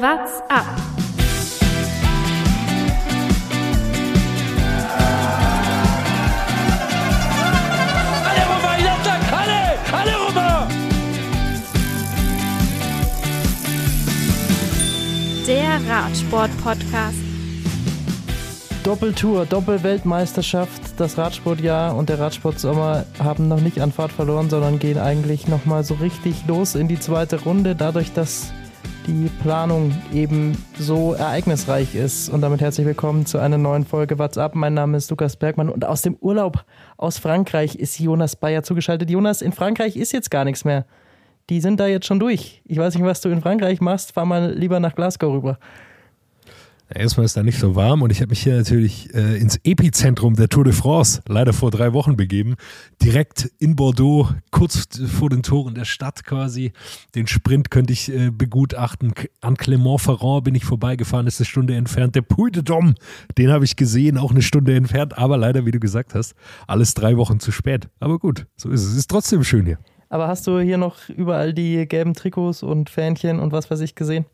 What's up? Allez Romain, il attaque Allez Allez Romain Der Radsport-Podcast. Doppeltour, Doppelweltmeisterschaft, das Radsportjahr und der Radsportsommer haben noch nicht an Fahrt verloren, sondern gehen eigentlich nochmal so richtig los in die zweite Runde, dadurch, dass die Planung eben so ereignisreich ist. Und damit herzlich willkommen zu einer neuen Folge What's Up. Mein Name ist Lukas Bergmann und aus dem Urlaub aus Frankreich ist Jonas Bayer zugeschaltet. Jonas, in Frankreich ist jetzt gar nichts mehr. Die sind da jetzt schon durch. Ich weiß nicht, was du in Frankreich machst. Fahr mal lieber nach Glasgow rüber. Erstmal ist da nicht so warm und ich habe mich hier natürlich äh, ins Epizentrum der Tour de France leider vor drei Wochen begeben. Direkt in Bordeaux, kurz vor den Toren der Stadt quasi. Den Sprint könnte ich äh, begutachten. An Clermont-Ferrand bin ich vorbeigefahren, ist eine Stunde entfernt. Der Puy de Dôme, den habe ich gesehen, auch eine Stunde entfernt. Aber leider, wie du gesagt hast, alles drei Wochen zu spät. Aber gut, so ist es. Es ist trotzdem schön hier. Aber hast du hier noch überall die gelben Trikots und Fähnchen und was weiß ich gesehen?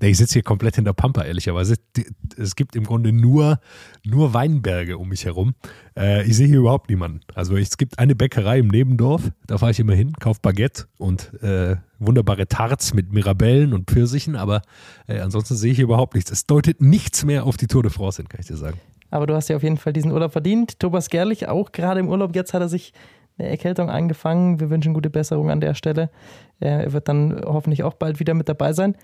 Ich sitze hier komplett in der Pampa, ehrlicherweise. Es gibt im Grunde nur, nur Weinberge um mich herum. Äh, ich sehe hier überhaupt niemanden. Also es gibt eine Bäckerei im Nebendorf, da fahre ich immer hin, kaufe Baguette und äh, wunderbare Tarts mit Mirabellen und Pfirsichen, aber äh, ansonsten sehe ich hier überhaupt nichts. Es deutet nichts mehr auf die Tour de France hin, kann ich dir sagen. Aber du hast ja auf jeden Fall diesen Urlaub verdient. Thomas Gerlich auch gerade im Urlaub. Jetzt hat er sich eine Erkältung angefangen. Wir wünschen gute Besserung an der Stelle. Äh, Er wird dann hoffentlich auch bald wieder mit dabei sein.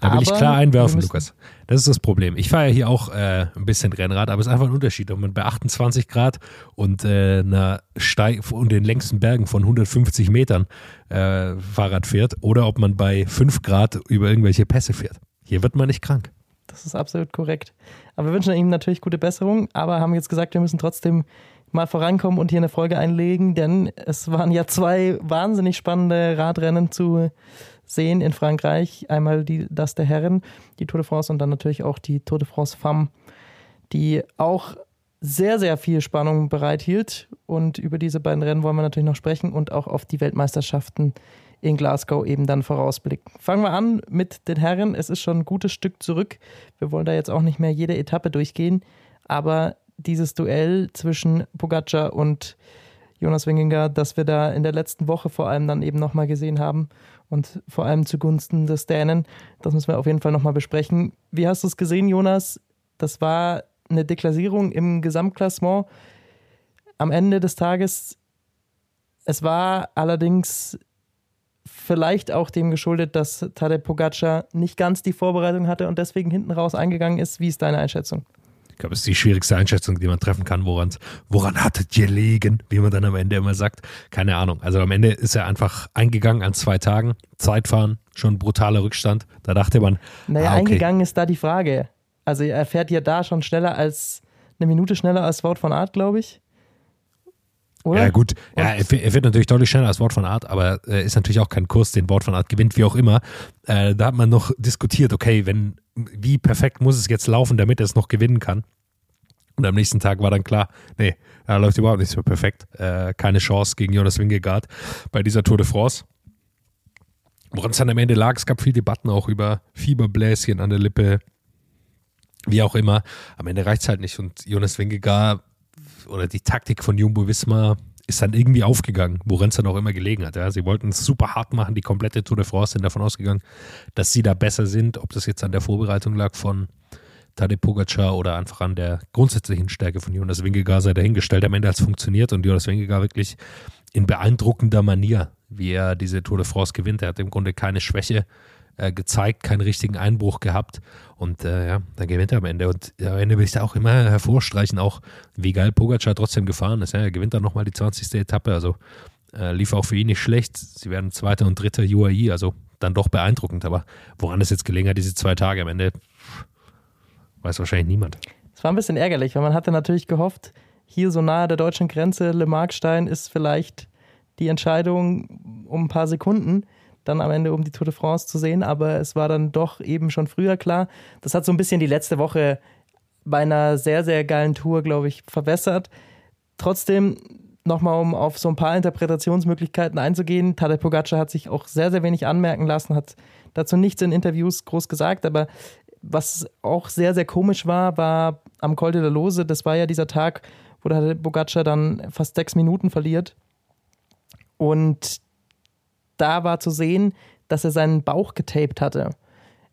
Da will ich Aber klar einwerfen, Lukas. Das ist das Problem. Ich fahre ja hier auch äh, ein bisschen Rennrad, aber es ist einfach ein Unterschied, ob man bei 28 Grad und äh, einer Steig und den längsten Bergen von 150 Metern äh, Fahrrad fährt oder ob man bei 5 Grad über irgendwelche Pässe fährt. Hier wird man nicht krank. Das ist absolut korrekt. Aber wir wünschen ihm natürlich gute Besserung, aber haben jetzt gesagt, wir müssen trotzdem mal vorankommen und hier eine Folge einlegen, denn es waren ja zwei wahnsinnig spannende Radrennen zu sehen in Frankreich. Einmal die, das der Herren, die Tour de France und dann natürlich auch die Tour de France Femme, die auch sehr, sehr viel Spannung bereithielt. Und über diese beiden Rennen wollen wir natürlich noch sprechen und auch auf die Weltmeisterschaften in Glasgow eben dann vorausblicken. Fangen wir an mit den Herren. Es ist schon ein gutes Stück zurück. Wir wollen da jetzt auch nicht mehr jede Etappe durchgehen, aber dieses Duell zwischen Pogacar und Jonas Wingegaard, das wir da in der letzten Woche vor allem dann eben nochmal gesehen haben und vor allem zugunsten des Dänen, das müssen wir auf jeden Fall nochmal besprechen. Wie hast du es gesehen, Jonas? Das war eine Deklassierung im Gesamtklassement. Am Ende des Tages, es war allerdings vielleicht auch dem geschuldet, dass Tadej Pogacar nicht ganz die Vorbereitung hatte und deswegen hinten raus eingegangen ist. Wie ist deine Einschätzung? Ich glaube, es ist die schwierigste Einschätzung, die man treffen kann. Woran, woran hat es gelegen, wie man dann am Ende immer sagt? Keine Ahnung. Also am Ende ist er einfach eingegangen an zwei Tagen. Zeitfahren, schon brutaler Rückstand. Da dachte man, Naja, ah, okay. eingegangen ist da die Frage. Also er fährt ja da schon schneller als eine Minute schneller als Wout von Art, glaube ich. Oder? Ja, gut. Ja, er, er wird natürlich deutlich schneller als Wort von Art, aber äh, ist natürlich auch kein Kurs, den Wort von Art gewinnt, wie auch immer. Äh, da hat man noch diskutiert, okay, wenn, wie perfekt muss es jetzt laufen, damit er es noch gewinnen kann. Und am nächsten Tag war dann klar, nee, er läuft überhaupt nicht so perfekt. Äh, keine Chance gegen Jonas Wingegaard bei dieser Tour de France. Woran es dann am Ende lag, es gab viel Debatten auch über Fieberbläschen an der Lippe, wie auch immer. Am Ende reicht es halt nicht. Und Jonas Wingegaard oder die Taktik von Jumbo Visma ist dann irgendwie aufgegangen, woran es dann auch immer gelegen hat. Ja. Sie wollten es super hart machen, die komplette Tour de France sind davon ausgegangen, dass sie da besser sind. Ob das jetzt an der Vorbereitung lag von Tadej Pogacar oder einfach an der grundsätzlichen Stärke von Jonas Wingegaard sei dahingestellt. Am Ende hat es funktioniert und Jonas Wingegaard wirklich in beeindruckender Manier, wie er diese Tour de France gewinnt. Er hat im Grunde keine Schwäche äh, gezeigt, keinen richtigen Einbruch gehabt und äh, ja, dann gewinnt er am Ende. Und ja, am Ende will ich da auch immer hervorstreichen, auch wie geil Pogacar trotzdem gefahren ist. Ja. Er gewinnt dann nochmal die 20. Etappe, also äh, lief auch für ihn nicht schlecht. Sie werden zweiter und dritter UAE, also dann doch beeindruckend. Aber woran es jetzt gelegen hat, diese zwei Tage am Ende, weiß wahrscheinlich niemand. Es war ein bisschen ärgerlich, weil man hatte natürlich gehofft, hier so nahe der deutschen Grenze, Le Markstein ist vielleicht die Entscheidung um ein paar Sekunden, dann am Ende um die Tour de France zu sehen, aber es war dann doch eben schon früher klar. Das hat so ein bisschen die letzte Woche bei einer sehr, sehr geilen Tour, glaube ich, verwässert. Trotzdem, nochmal um auf so ein paar Interpretationsmöglichkeiten einzugehen, Tadej Pogacar hat sich auch sehr, sehr wenig anmerken lassen, hat dazu nichts in Interviews groß gesagt, aber was auch sehr, sehr komisch war, war am Col de la Lose, das war ja dieser Tag, wo der Bogaccia dann fast sechs Minuten verliert. Und da war zu sehen, dass er seinen Bauch getaped hatte.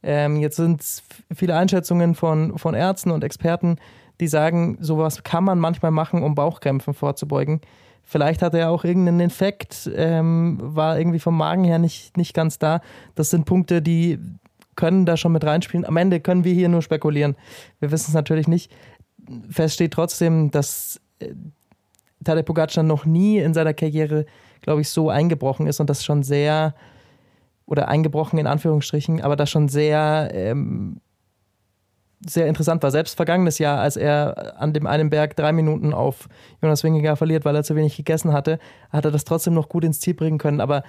Ähm, jetzt sind es viele Einschätzungen von, von Ärzten und Experten, die sagen, sowas kann man manchmal machen, um Bauchkrämpfen vorzubeugen. Vielleicht hat er auch irgendeinen Infekt, ähm, war irgendwie vom Magen her nicht, nicht ganz da. Das sind Punkte, die können da schon mit reinspielen. Am Ende können wir hier nur spekulieren. Wir wissen es natürlich nicht. Fest steht trotzdem, dass äh, Tadej Pogacar noch nie in seiner Karriere, glaube ich, so eingebrochen ist und das schon sehr oder eingebrochen in Anführungsstrichen, aber das schon sehr, ähm, sehr interessant war. Selbst vergangenes Jahr, als er an dem einen Berg drei Minuten auf Jonas Wingegar verliert, weil er zu wenig gegessen hatte, hat er das trotzdem noch gut ins Ziel bringen können. Aber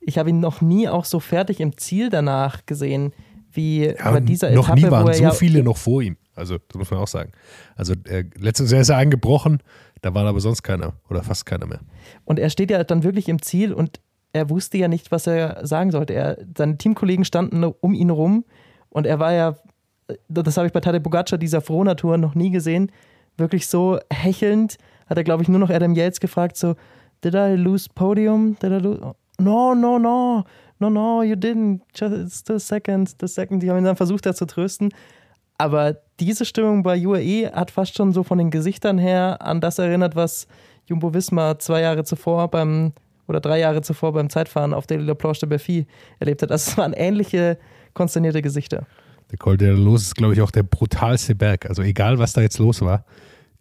ich habe ihn noch nie auch so fertig im Ziel danach gesehen, wie Ja, bei dieser noch Etappe, nie waren wo so ja viele noch vor ihm. Also, das muss man auch sagen. Also, äh, letztes Jahr ist er eingebrochen, da war aber sonst keiner oder fast keiner mehr. Und er steht ja dann wirklich im Ziel und er wusste ja nicht, was er sagen sollte. Er, seine Teamkollegen standen um ihn rum und er war ja, das habe ich bei Tadej Pogacar dieser Frohnatur noch nie gesehen, wirklich so hechelnd, hat er glaube ich nur noch Adam Yates gefragt, so, did I lose podium? Did I lose? No, no, no, no, no, you didn't, just the second, the second. Die haben ihn dann versucht, da zu trösten. Aber diese Stimmung bei UAE hat fast schon so von den Gesichtern her an das erinnert, was Jumbo Visma zwei Jahre zuvor beim oder drei Jahre zuvor beim Zeitfahren auf der La Planche de Berfi erlebt hat. Also es waren ähnliche konsternierte Gesichter. Der Col de Los ist, glaube ich, auch der brutalste Berg. Also, egal was da jetzt los war,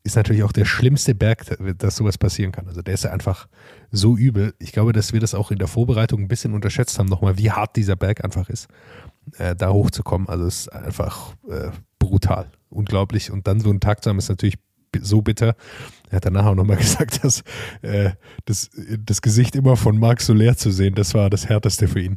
ist natürlich auch der schlimmste Berg, dass sowas passieren kann. Also, der ist ja einfach so übel. Ich glaube, dass wir das auch in der Vorbereitung ein bisschen unterschätzt haben, nochmal, wie hart dieser Berg einfach ist, äh, da hochzukommen. Also, es ist einfach äh, brutal, unglaublich. Und dann so einen Tag zu haben, ist natürlich so bitter. Er hat danach auch nochmal gesagt, dass äh, das, das Gesicht immer von Marc Soler zu sehen, das war das Härteste für ihn.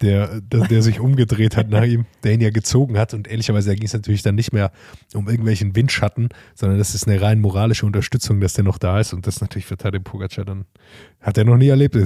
Der, der, der sich umgedreht hat nach ihm, der ihn ja gezogen hat. Und ehrlicherweise ging es natürlich dann nicht mehr um irgendwelchen Windschatten, sondern das ist eine rein moralische Unterstützung, dass der noch da ist. Und das natürlich für Tadej Pogacar dann, hat er noch nie erlebt,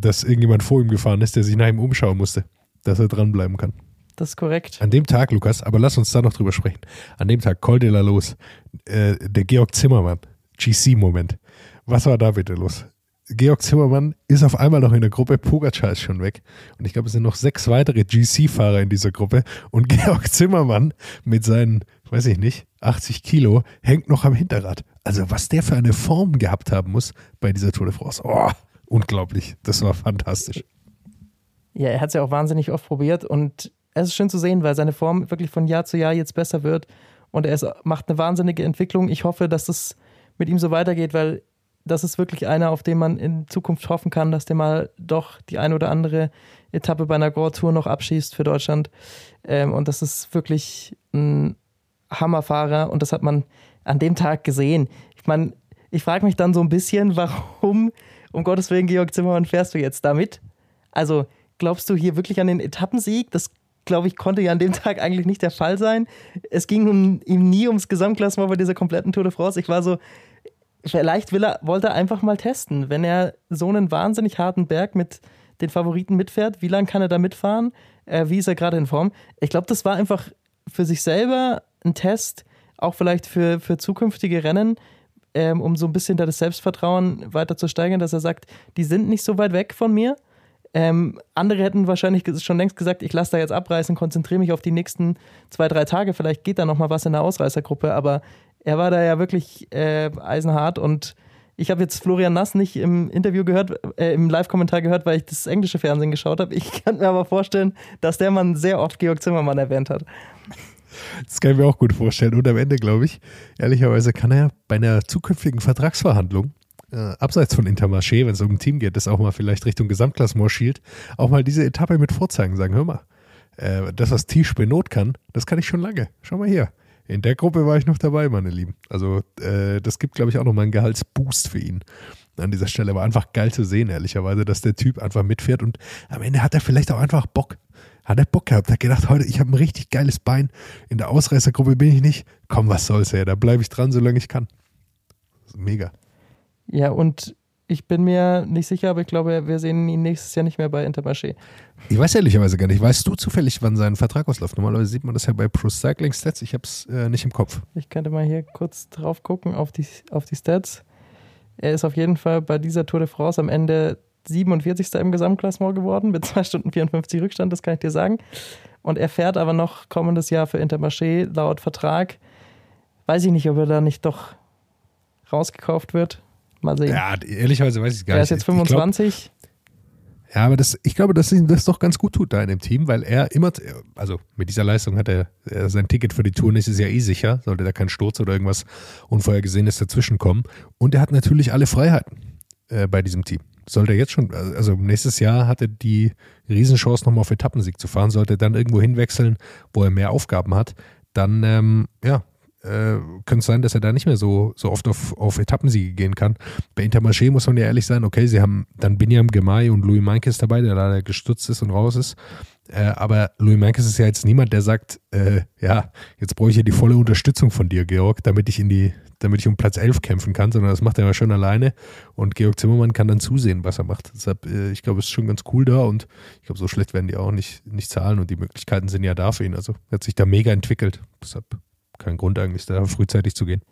dass irgendjemand vor ihm gefahren ist, der sich nach ihm umschauen musste, dass er dranbleiben kann. Das ist korrekt. An dem Tag, Lukas, aber lass uns da noch drüber sprechen. An dem Tag, Col de la Los, äh, der Georg Zimmermann, GC-Moment. Was war da bitte los? Georg Zimmermann ist auf einmal noch in der Gruppe, Pogacar ist schon weg. Und ich glaube, es sind noch sechs weitere GC-Fahrer in dieser Gruppe. Und Georg Zimmermann mit seinen, weiß ich nicht, 80 Kilo hängt noch am Hinterrad. Also was der für eine Form gehabt haben muss bei dieser Tour de France. Oh, unglaublich. Das war fantastisch. Ja, er hat es ja auch wahnsinnig oft probiert und es ist schön zu sehen, weil seine Form wirklich von Jahr zu Jahr jetzt besser wird und er ist, macht eine wahnsinnige Entwicklung. Ich hoffe, dass es mit ihm so weitergeht, weil das ist wirklich einer, auf den man in Zukunft hoffen kann, dass der mal doch die eine oder andere Etappe bei einer Grand Tour noch abschießt für Deutschland. Ähm, und das ist wirklich ein Hammerfahrer und das hat man an dem Tag gesehen. Ich meine, ich frage mich dann so ein bisschen, warum, um Gottes Willen, Georg Zimmermann, fährst du jetzt damit? Also, glaubst du hier wirklich an den Etappensieg? Das, glaube ich, konnte ja an dem Tag eigentlich nicht der Fall sein. Es ging um, ihm nie ums Gesamtklassement bei dieser kompletten Tour de France. Ich war so, vielleicht will er, wollte er einfach mal testen. Wenn er so einen wahnsinnig harten Berg mit den Favoriten mitfährt, wie lange kann er da mitfahren? Äh, wie ist er gerade in Form? Ich glaube, das war einfach für sich selber ein Test, auch vielleicht für, für zukünftige Rennen, ähm, um so ein bisschen da das Selbstvertrauen weiter zu steigern, dass er sagt, die sind nicht so weit weg von mir. Ähm, andere hätten wahrscheinlich schon längst gesagt, ich lasse da jetzt abreißen, konzentriere mich auf die nächsten zwei, drei Tage. Vielleicht geht da noch mal was in der Ausreißergruppe. Aber er war da ja wirklich äh, eisenhart und ich habe jetzt Florian Nass nicht im Interview gehört, äh, im Live-Kommentar gehört, weil ich das englische Fernsehen geschaut habe. Ich kann mir aber vorstellen, dass der Mann sehr oft Georg Zimmermann erwähnt hat. Das kann ich mir auch gut vorstellen. Und am Ende, glaube ich, ehrlicherweise kann er bei einer zukünftigen Vertragsverhandlung, äh, abseits von Intermarché, wenn es um ein Team geht, das auch mal vielleicht Richtung Gesamtklassement schielt, auch mal diese Etappe mit vorzeigen, sagen, hör mal, äh, das, was Tisch Benot kann, das kann ich schon lange. Schau mal hier. In der Gruppe war ich noch dabei, meine Lieben. Also äh, das gibt, glaube ich, auch nochmal einen Gehaltsboost für ihn an dieser Stelle. War einfach geil zu sehen, ehrlicherweise, dass der Typ einfach mitfährt und am Ende hat er vielleicht auch einfach Bock. Hat er Bock gehabt, hat gedacht, heute, ich habe ein richtig geiles Bein. In der Ausreißergruppe bin ich nicht. Komm, was soll's, ey, da bleibe ich dran, solange ich kann. Mega. Ja, und Ich bin mir nicht sicher, aber ich glaube, wir sehen ihn nächstes Jahr nicht mehr bei Intermarché. Ich weiß ehrlicherweise gar nicht. Weißt du zufällig, wann sein Vertrag ausläuft? Normalerweise sieht man das ja bei Pro Cycling Stats. Ich habe es äh, nicht im Kopf. Ich könnte mal hier kurz drauf gucken auf die, auf die Stats. Er ist auf jeden Fall bei dieser Tour de France am Ende 47. im Gesamtklassement geworden mit 2 Stunden 54 Rückstand, das kann ich dir sagen. Und er fährt aber noch kommendes Jahr für Intermarché laut Vertrag. Weiß ich nicht, ob er da nicht doch rausgekauft wird. Mal sehen. Ja, ehrlicherweise weiß ich gar er nicht. ist jetzt 25. Ich glaub, ja, aber das, ich glaube, dass ihm das doch ganz gut tut da in dem Team, weil er immer, also mit dieser Leistung hat er, er sein Ticket für die Tour nächstes Jahr eh sicher, sollte da kein Sturz oder irgendwas Unvorhergesehenes dazwischen kommen. Und er hat natürlich alle Freiheiten äh, bei diesem Team. Sollte er jetzt schon, also nächstes Jahr hat er die Riesenchance, nochmal auf Etappensieg zu fahren, sollte er dann irgendwo hinwechseln, wo er mehr Aufgaben hat, dann, ähm, ja, äh, könnte es sein, dass er da nicht mehr so, so oft auf, auf Etappensiege gehen kann. Bei Intermarché muss man ja ehrlich sein, okay, sie haben dann Binyam Gemay und Louis Meintjes dabei, der leider gestürzt ist und raus ist. Äh, aber Louis Meintjes ist ja jetzt niemand, der sagt, äh, ja, jetzt brauche ich ja die volle Unterstützung von dir, Georg, damit ich in die, damit ich um Platz 11 kämpfen kann, sondern das macht er ja schon alleine und Georg Zimmermann kann dann zusehen, was er macht. Deshalb, äh, ich glaube, es ist schon ganz cool da und ich glaube, so schlecht werden die auch nicht, nicht zahlen und die Möglichkeiten sind ja da für ihn. Also er hat sich da mega entwickelt. Deshalb kein Grund eigentlich, da frühzeitig zu gehen.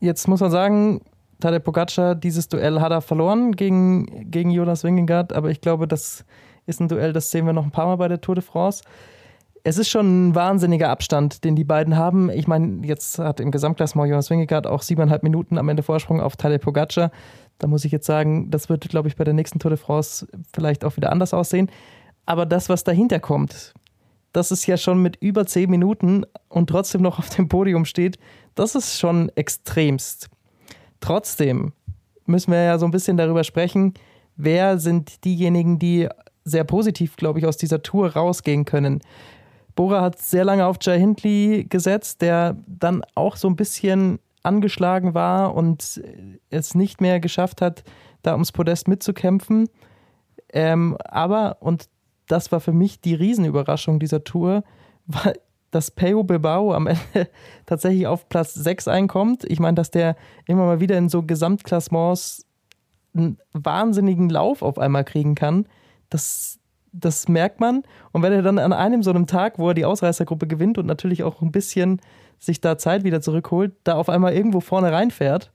Jetzt muss man sagen, Tadej Pogacar, dieses Duell hat er verloren gegen, gegen Jonas Wingegaard, aber ich glaube, das ist ein Duell, das sehen wir noch ein paar Mal bei der Tour de France. Es ist schon ein wahnsinniger Abstand, den die beiden haben. Ich meine, jetzt hat im Gesamtklassement Jonas Wingegaard auch siebeneinhalb Minuten am Ende Vorsprung auf Tadej Pogacar. Da muss ich jetzt sagen, das wird, glaube ich, bei der nächsten Tour de France vielleicht auch wieder anders aussehen. Aber das, was dahinter kommt, das ist ja schon mit über zehn Minuten und trotzdem noch auf dem Podium steht, das ist schon extremst. Trotzdem müssen wir ja so ein bisschen darüber sprechen, wer sind diejenigen, die sehr positiv, glaube ich, aus dieser Tour rausgehen können. Bora hat sehr lange auf Jai Hindley gesetzt, der dann auch so ein bisschen angeschlagen war und es nicht mehr geschafft hat, da ums Podest mitzukämpfen. Ähm, aber, und das war für mich die Riesenüberraschung dieser Tour, weil dass Peo Bilbao am Ende tatsächlich auf Platz 6 einkommt. Ich meine, dass der immer mal wieder in so Gesamtklassements einen wahnsinnigen Lauf auf einmal kriegen kann, das, das merkt man. Und wenn er dann an einem so einem Tag, wo er die Ausreißergruppe gewinnt und natürlich auch ein bisschen sich da Zeit wieder zurückholt, da auf einmal irgendwo vorne reinfährt,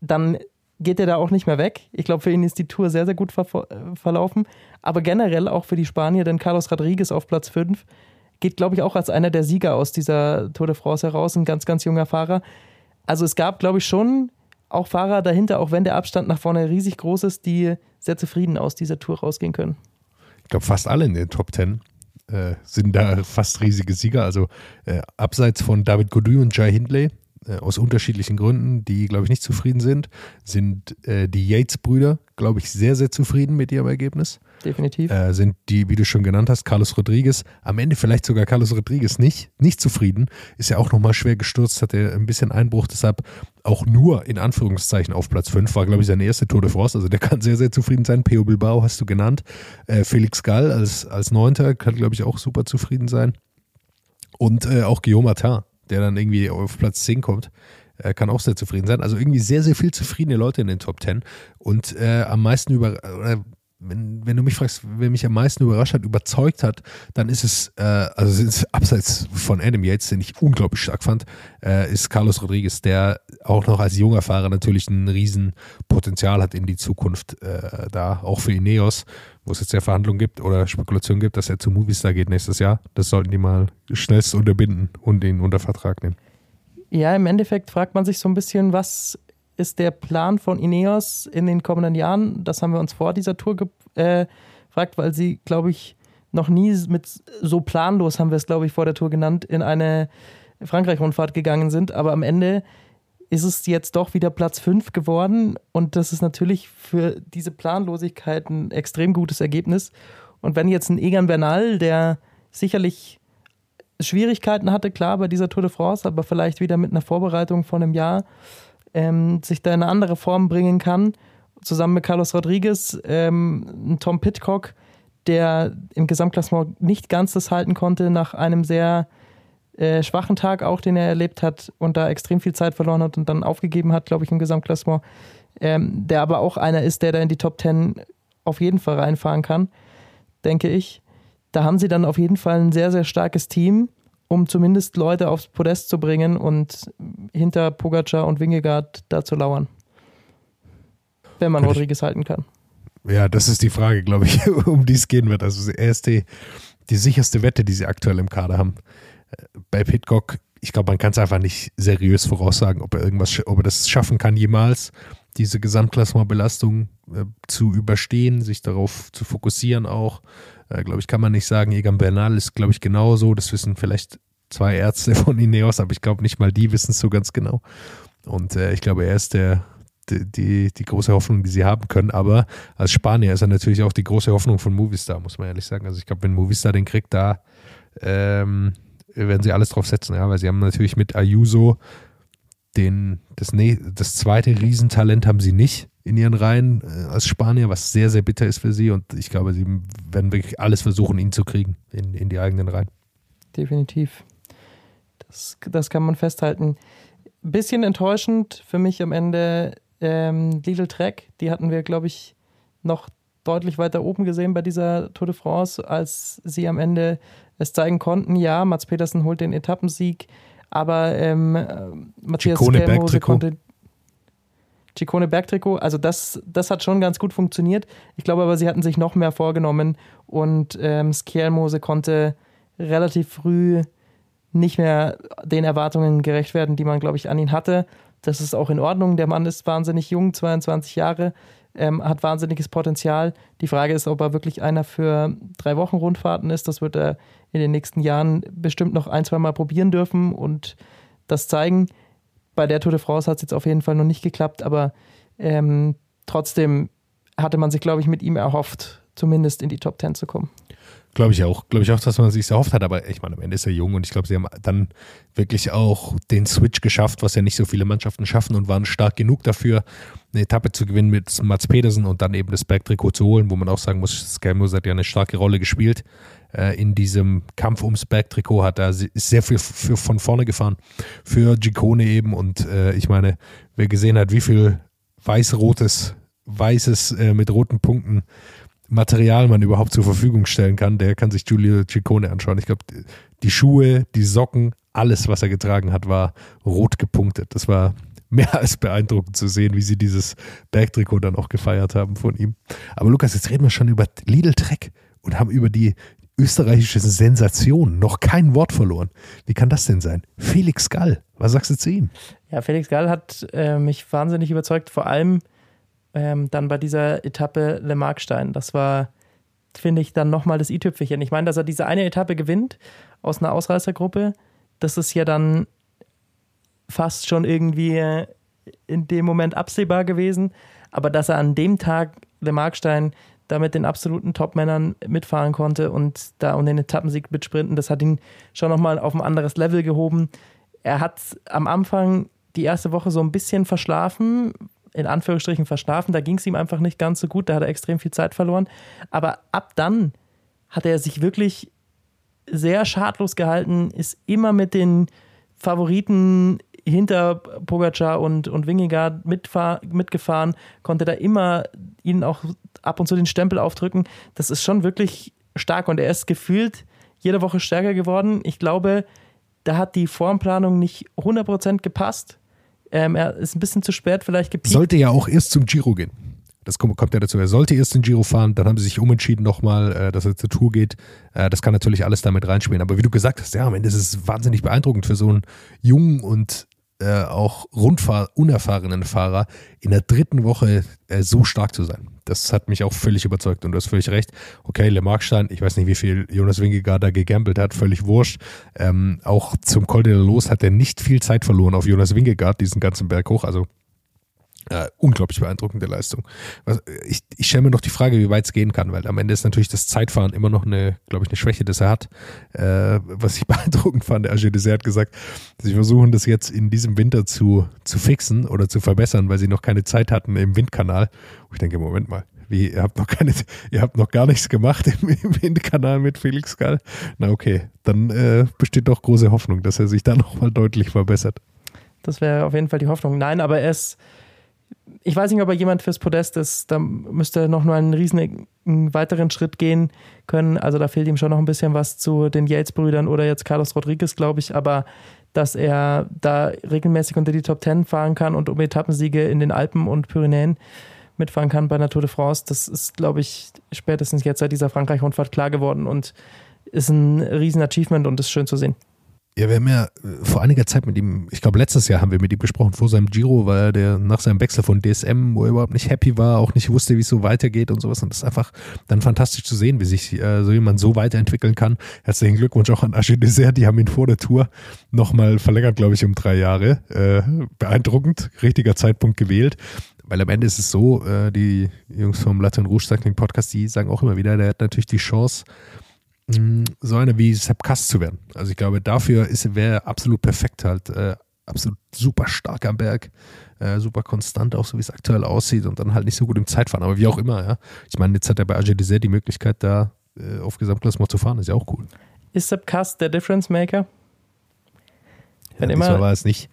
dann geht er da auch nicht mehr weg. Ich glaube, für ihn ist die Tour sehr, sehr gut ver verlaufen. Aber generell auch für die Spanier, denn Carlos Rodriguez auf Platz 5 geht, glaube ich, auch als einer der Sieger aus dieser Tour de France heraus, ein ganz, ganz junger Fahrer. Also es gab, glaube ich, schon auch Fahrer dahinter, auch wenn der Abstand nach vorne riesig groß ist, die sehr zufrieden aus dieser Tour rausgehen können. Ich glaube, fast alle in den Top Ten äh, sind da fast riesige Sieger. Also äh, abseits von David Gody und Jai Hindley, äh, aus unterschiedlichen Gründen, die, glaube ich, nicht zufrieden sind, sind äh, die Yates-Brüder, glaube ich, sehr, sehr zufrieden mit ihrem Ergebnis. Definitiv. Äh, sind die, wie du schon genannt hast, Carlos Rodriguez, am Ende vielleicht sogar Carlos Rodriguez nicht, nicht zufrieden, ist ja auch nochmal schwer gestürzt, hatte ein bisschen Einbruch, deshalb auch nur in Anführungszeichen auf Platz 5, war, glaube ich, seine erste Tour de France, also der kann sehr, sehr zufrieden sein. Peo Bilbao hast du genannt. Äh, Felix Gall als, als Neunter kann, glaube ich, auch super zufrieden sein. Und äh, auch Guillaume Martin, der dann irgendwie auf Platz 10 kommt, äh, kann auch sehr zufrieden sein. Also irgendwie sehr, sehr viel zufriedene Leute in den Top 10. Und äh, am meisten über, oder wenn, wenn du mich fragst, wer mich am meisten überrascht hat, überzeugt hat, dann ist es, äh, also sind es abseits von Adam Yates, den ich unglaublich stark fand, äh, ist Carlos Rodriguez, der auch noch als junger Fahrer natürlich ein Riesenpotenzial hat in die Zukunft äh, da, auch für Ineos, wo es jetzt ja Verhandlungen gibt oder Spekulationen gibt, dass er zu Movistar geht nächstes Jahr. Das sollten die mal schnellst unterbinden und ihn unter Vertrag nehmen. Ja, im Endeffekt fragt man sich so ein bisschen, was ist der Plan von Ineos in den kommenden Jahren? Das haben wir uns vor dieser Tour äh, gefragt, weil sie, glaube ich, noch nie mit so planlos, haben wir es, glaube ich, vor der Tour genannt, in eine Frankreich-Rundfahrt gegangen sind. Aber am Ende ist es jetzt doch wieder Platz 5 geworden. Und das ist natürlich für diese Planlosigkeit ein extrem gutes Ergebnis. Und wenn jetzt ein Egan Bernal, der sicherlich Schwierigkeiten hatte, klar, bei dieser Tour de France, aber vielleicht wieder mit einer Vorbereitung von einem Jahr ähm, sich da in eine andere Form bringen kann. Zusammen mit Carlos Rodriguez, ähm, Tom Pitcock, der im Gesamtklassement nicht ganz das halten konnte nach einem sehr äh, schwachen Tag auch, den er erlebt hat und da extrem viel Zeit verloren hat und dann aufgegeben hat, glaube ich, im Gesamtklassement. ähm, der aber auch einer ist, der da in die Top 10 auf jeden Fall reinfahren kann, denke ich. Da haben sie dann auf jeden Fall ein sehr, sehr starkes Team, um zumindest Leute aufs Podest zu bringen und hinter Pogacar und Wingegaard da zu lauern. Wenn man Rodriguez halten kann. Ja, das ist die Frage, glaube ich, um die es gehen wird. Also er ist die, die sicherste Wette, die sie aktuell im Kader haben. Bei Pitcock, ich glaube, man kann es einfach nicht seriös voraussagen, ob er irgendwas, ob er das schaffen kann, jemals diese Gesamtklassementbelastung äh, zu überstehen, sich darauf zu fokussieren auch. Äh, glaube ich, kann man nicht sagen. Egan Bernal ist, glaube ich, genauso. Das wissen vielleicht zwei Ärzte von Ineos, aber ich glaube nicht mal die wissen es so ganz genau. Und äh, ich glaube, er ist der, die, die, die große Hoffnung, die sie haben können. Aber als Spanier ist er natürlich auch die große Hoffnung von Movistar, muss man ehrlich sagen. Also ich glaube, wenn Movistar den kriegt, da ähm, werden sie alles drauf setzen, ja, weil sie haben natürlich mit Ayuso den, das, das zweite Riesentalent haben sie nicht in ihren Reihen äh, als Spanier, was sehr, sehr bitter ist für sie. Und ich glaube, sie werden wirklich alles versuchen, ihn zu kriegen in, in die eigenen Reihen. Definitiv. Das, das kann man festhalten. Bisschen enttäuschend für mich am Ende ähm, Lidl Trek. Die hatten wir, glaube ich, noch deutlich weiter oben gesehen bei dieser Tour de France, als sie am Ende es zeigen konnten. Ja, Mats Petersen holt den Etappensieg, aber ähm, äh, Matthias Skelmose Bergtrikot. konnte Ciccone Bergtrikot, also das, das hat schon ganz gut funktioniert. Ich glaube aber, sie hatten sich noch mehr vorgenommen und ähm, Skjelmose konnte relativ früh nicht mehr den Erwartungen gerecht werden, die man, glaube ich, an ihn hatte. Das ist auch in Ordnung. Der Mann ist wahnsinnig jung, 22 Jahre, ähm, hat wahnsinniges Potenzial. Die Frage ist, ob er wirklich einer für drei Wochen Rundfahrten ist. Das wird er in den nächsten Jahren bestimmt noch ein, zwei Mal probieren dürfen und das zeigen. Bei der Tour de France hat es jetzt auf jeden Fall noch nicht geklappt, aber ähm, trotzdem hatte man sich, glaube ich, mit ihm erhofft, zumindest in die Top 10 zu kommen. Glaube ich auch. Glaube ich auch, dass man sich erhofft hat. Aber ich meine, am Ende ist er jung und ich glaube, sie haben dann wirklich auch den Switch geschafft, was ja nicht so viele Mannschaften schaffen und waren stark genug dafür, eine Etappe zu gewinnen mit Mats Pedersen und dann eben das Bergtrikot zu holen, wo man auch sagen muss, Skelmos hat ja eine starke Rolle gespielt. Äh, in diesem Kampf ums Bergtrikot hat ist sehr viel für, von vorne gefahren. Für Giccone eben und äh, ich meine, wer gesehen hat, wie viel weiß-rotes, weißes äh, mit roten Punkten Material man überhaupt zur Verfügung stellen kann, der kann sich Giulio Ciccone anschauen. Ich glaube, die Schuhe, die Socken, alles, was er getragen hat, war rot gepunktet. Das war mehr als beeindruckend zu sehen, wie sie dieses Bergtrikot dann auch gefeiert haben von ihm. Aber Lukas, jetzt reden wir schon über Lidl Trek und haben über die österreichische Sensation noch kein Wort verloren. Wie kann das denn sein? Felix Gall, was sagst du zu ihm? Ja, Felix Gall hat äh, mich wahnsinnig überzeugt, vor allem ähm, dann bei dieser Etappe Le Markstein. Das war, finde ich, dann nochmal das i-Tüpfelchen. Ich meine, dass er diese eine Etappe gewinnt aus einer Ausreißergruppe, das ist ja dann fast schon irgendwie äh, in dem Moment absehbar gewesen. Aber dass er an dem Tag Le Markstein da mit den absoluten Top-Männern mitfahren konnte und da um den Etappensieg mitsprinten, das hat ihn schon nochmal auf ein anderes Level gehoben. Er hat am Anfang die erste Woche so ein bisschen verschlafen, in Anführungsstrichen verschlafen. Da ging es ihm einfach nicht ganz so gut, da hat er extrem viel Zeit verloren. Aber ab dann hat er sich wirklich sehr schadlos gehalten, ist immer mit den Favoriten hinter Pogacar und, und Wingegaard mitgefahren, konnte da immer ihnen auch ab und zu den Stempel aufdrücken. Das ist schon wirklich stark und er ist gefühlt jede Woche stärker geworden. Ich glaube, da hat die Formplanung nicht 100% gepasst. Ähm, er ist ein bisschen zu spät vielleicht gepiekt. Sollte ja auch erst zum Giro gehen. Das kommt, kommt ja dazu. Er sollte erst den Giro fahren, dann haben sie sich umentschieden nochmal, äh, dass er zur Tour geht. Äh, das kann natürlich alles damit reinspielen. Aber wie du gesagt hast, ja, am Ende ist es wahnsinnig beeindruckend für so einen jungen und äh, auch unerfahrenen Fahrer in der dritten Woche äh, so stark zu sein. Das hat mich auch völlig überzeugt und du hast völlig recht. Okay, Le Markstein, ich weiß nicht, wie viel Jonas Wingegaard da gegambelt hat, völlig wurscht. Ähm, auch zum Col de la Los hat er nicht viel Zeit verloren auf Jonas Wingegaard, diesen ganzen Berg hoch. Also äh, unglaublich beeindruckende Leistung. Was, ich ich stelle mir noch die Frage, wie weit es gehen kann, weil am Ende ist natürlich das Zeitfahren immer noch eine, glaube ich, eine Schwäche, das er hat. Äh, was ich beeindruckend fand, der Dessert hat gesagt, sie versuchen das jetzt in diesem Winter zu, zu fixen oder zu verbessern, weil sie noch keine Zeit hatten im Windkanal. Und ich denke, Moment mal, wie, ihr habt noch keine, ihr habt noch gar nichts gemacht im, im Windkanal mit Felix Gall. Na okay, dann äh, besteht doch große Hoffnung, dass er sich da nochmal deutlich verbessert. Das wäre auf jeden Fall die Hoffnung. Nein, aber er ist ich weiß nicht, ob er jemand fürs Podest ist. Da müsste er noch nur einen riesen einen weiteren Schritt gehen können. Also da fehlt ihm schon noch ein bisschen was zu den Yates-Brüdern oder jetzt Carlos Rodriguez, glaube ich. Aber dass er da regelmäßig unter die Top Ten fahren kann und um Etappensiege in den Alpen und Pyrenäen mitfahren kann bei einer Tour de France, das ist, glaube ich, spätestens jetzt seit dieser Frankreich-Rundfahrt klar geworden und ist ein riesen Achievement und ist schön zu sehen. Ja, wir haben ja äh, vor einiger Zeit mit ihm, ich glaube letztes Jahr haben wir mit ihm gesprochen, vor seinem Giro, weil er nach seinem Wechsel von DSM, wo er überhaupt nicht happy war, auch nicht wusste, wie es so weitergeht und sowas. Und das ist einfach dann fantastisch zu sehen, wie sich äh, so jemand so weiterentwickeln kann. Herzlichen Glückwunsch auch an Agile Desert, die haben ihn vor der Tour nochmal verlängert, glaube ich, um drei Jahre. Äh, beeindruckend, richtiger Zeitpunkt gewählt. Weil am Ende ist es so, äh, die Jungs vom Latin Rouge Cycling Podcast, die sagen auch immer wieder, der hat natürlich die Chance, so einer wie Sepp Kass zu werden. Also ich glaube, dafür wäre absolut perfekt halt, äh, absolut super stark am Berg, äh, super konstant, auch so wie es aktuell aussieht und dann halt nicht so gut im Zeitfahren, aber wie auch immer, ja. Ich meine, jetzt hat er bei AG Dessert die Möglichkeit, da äh, auf Gesamtklassement zu fahren, ist ja auch cool. Ist Sepp Kass der Difference Maker? Wenn ja, immer war es nicht.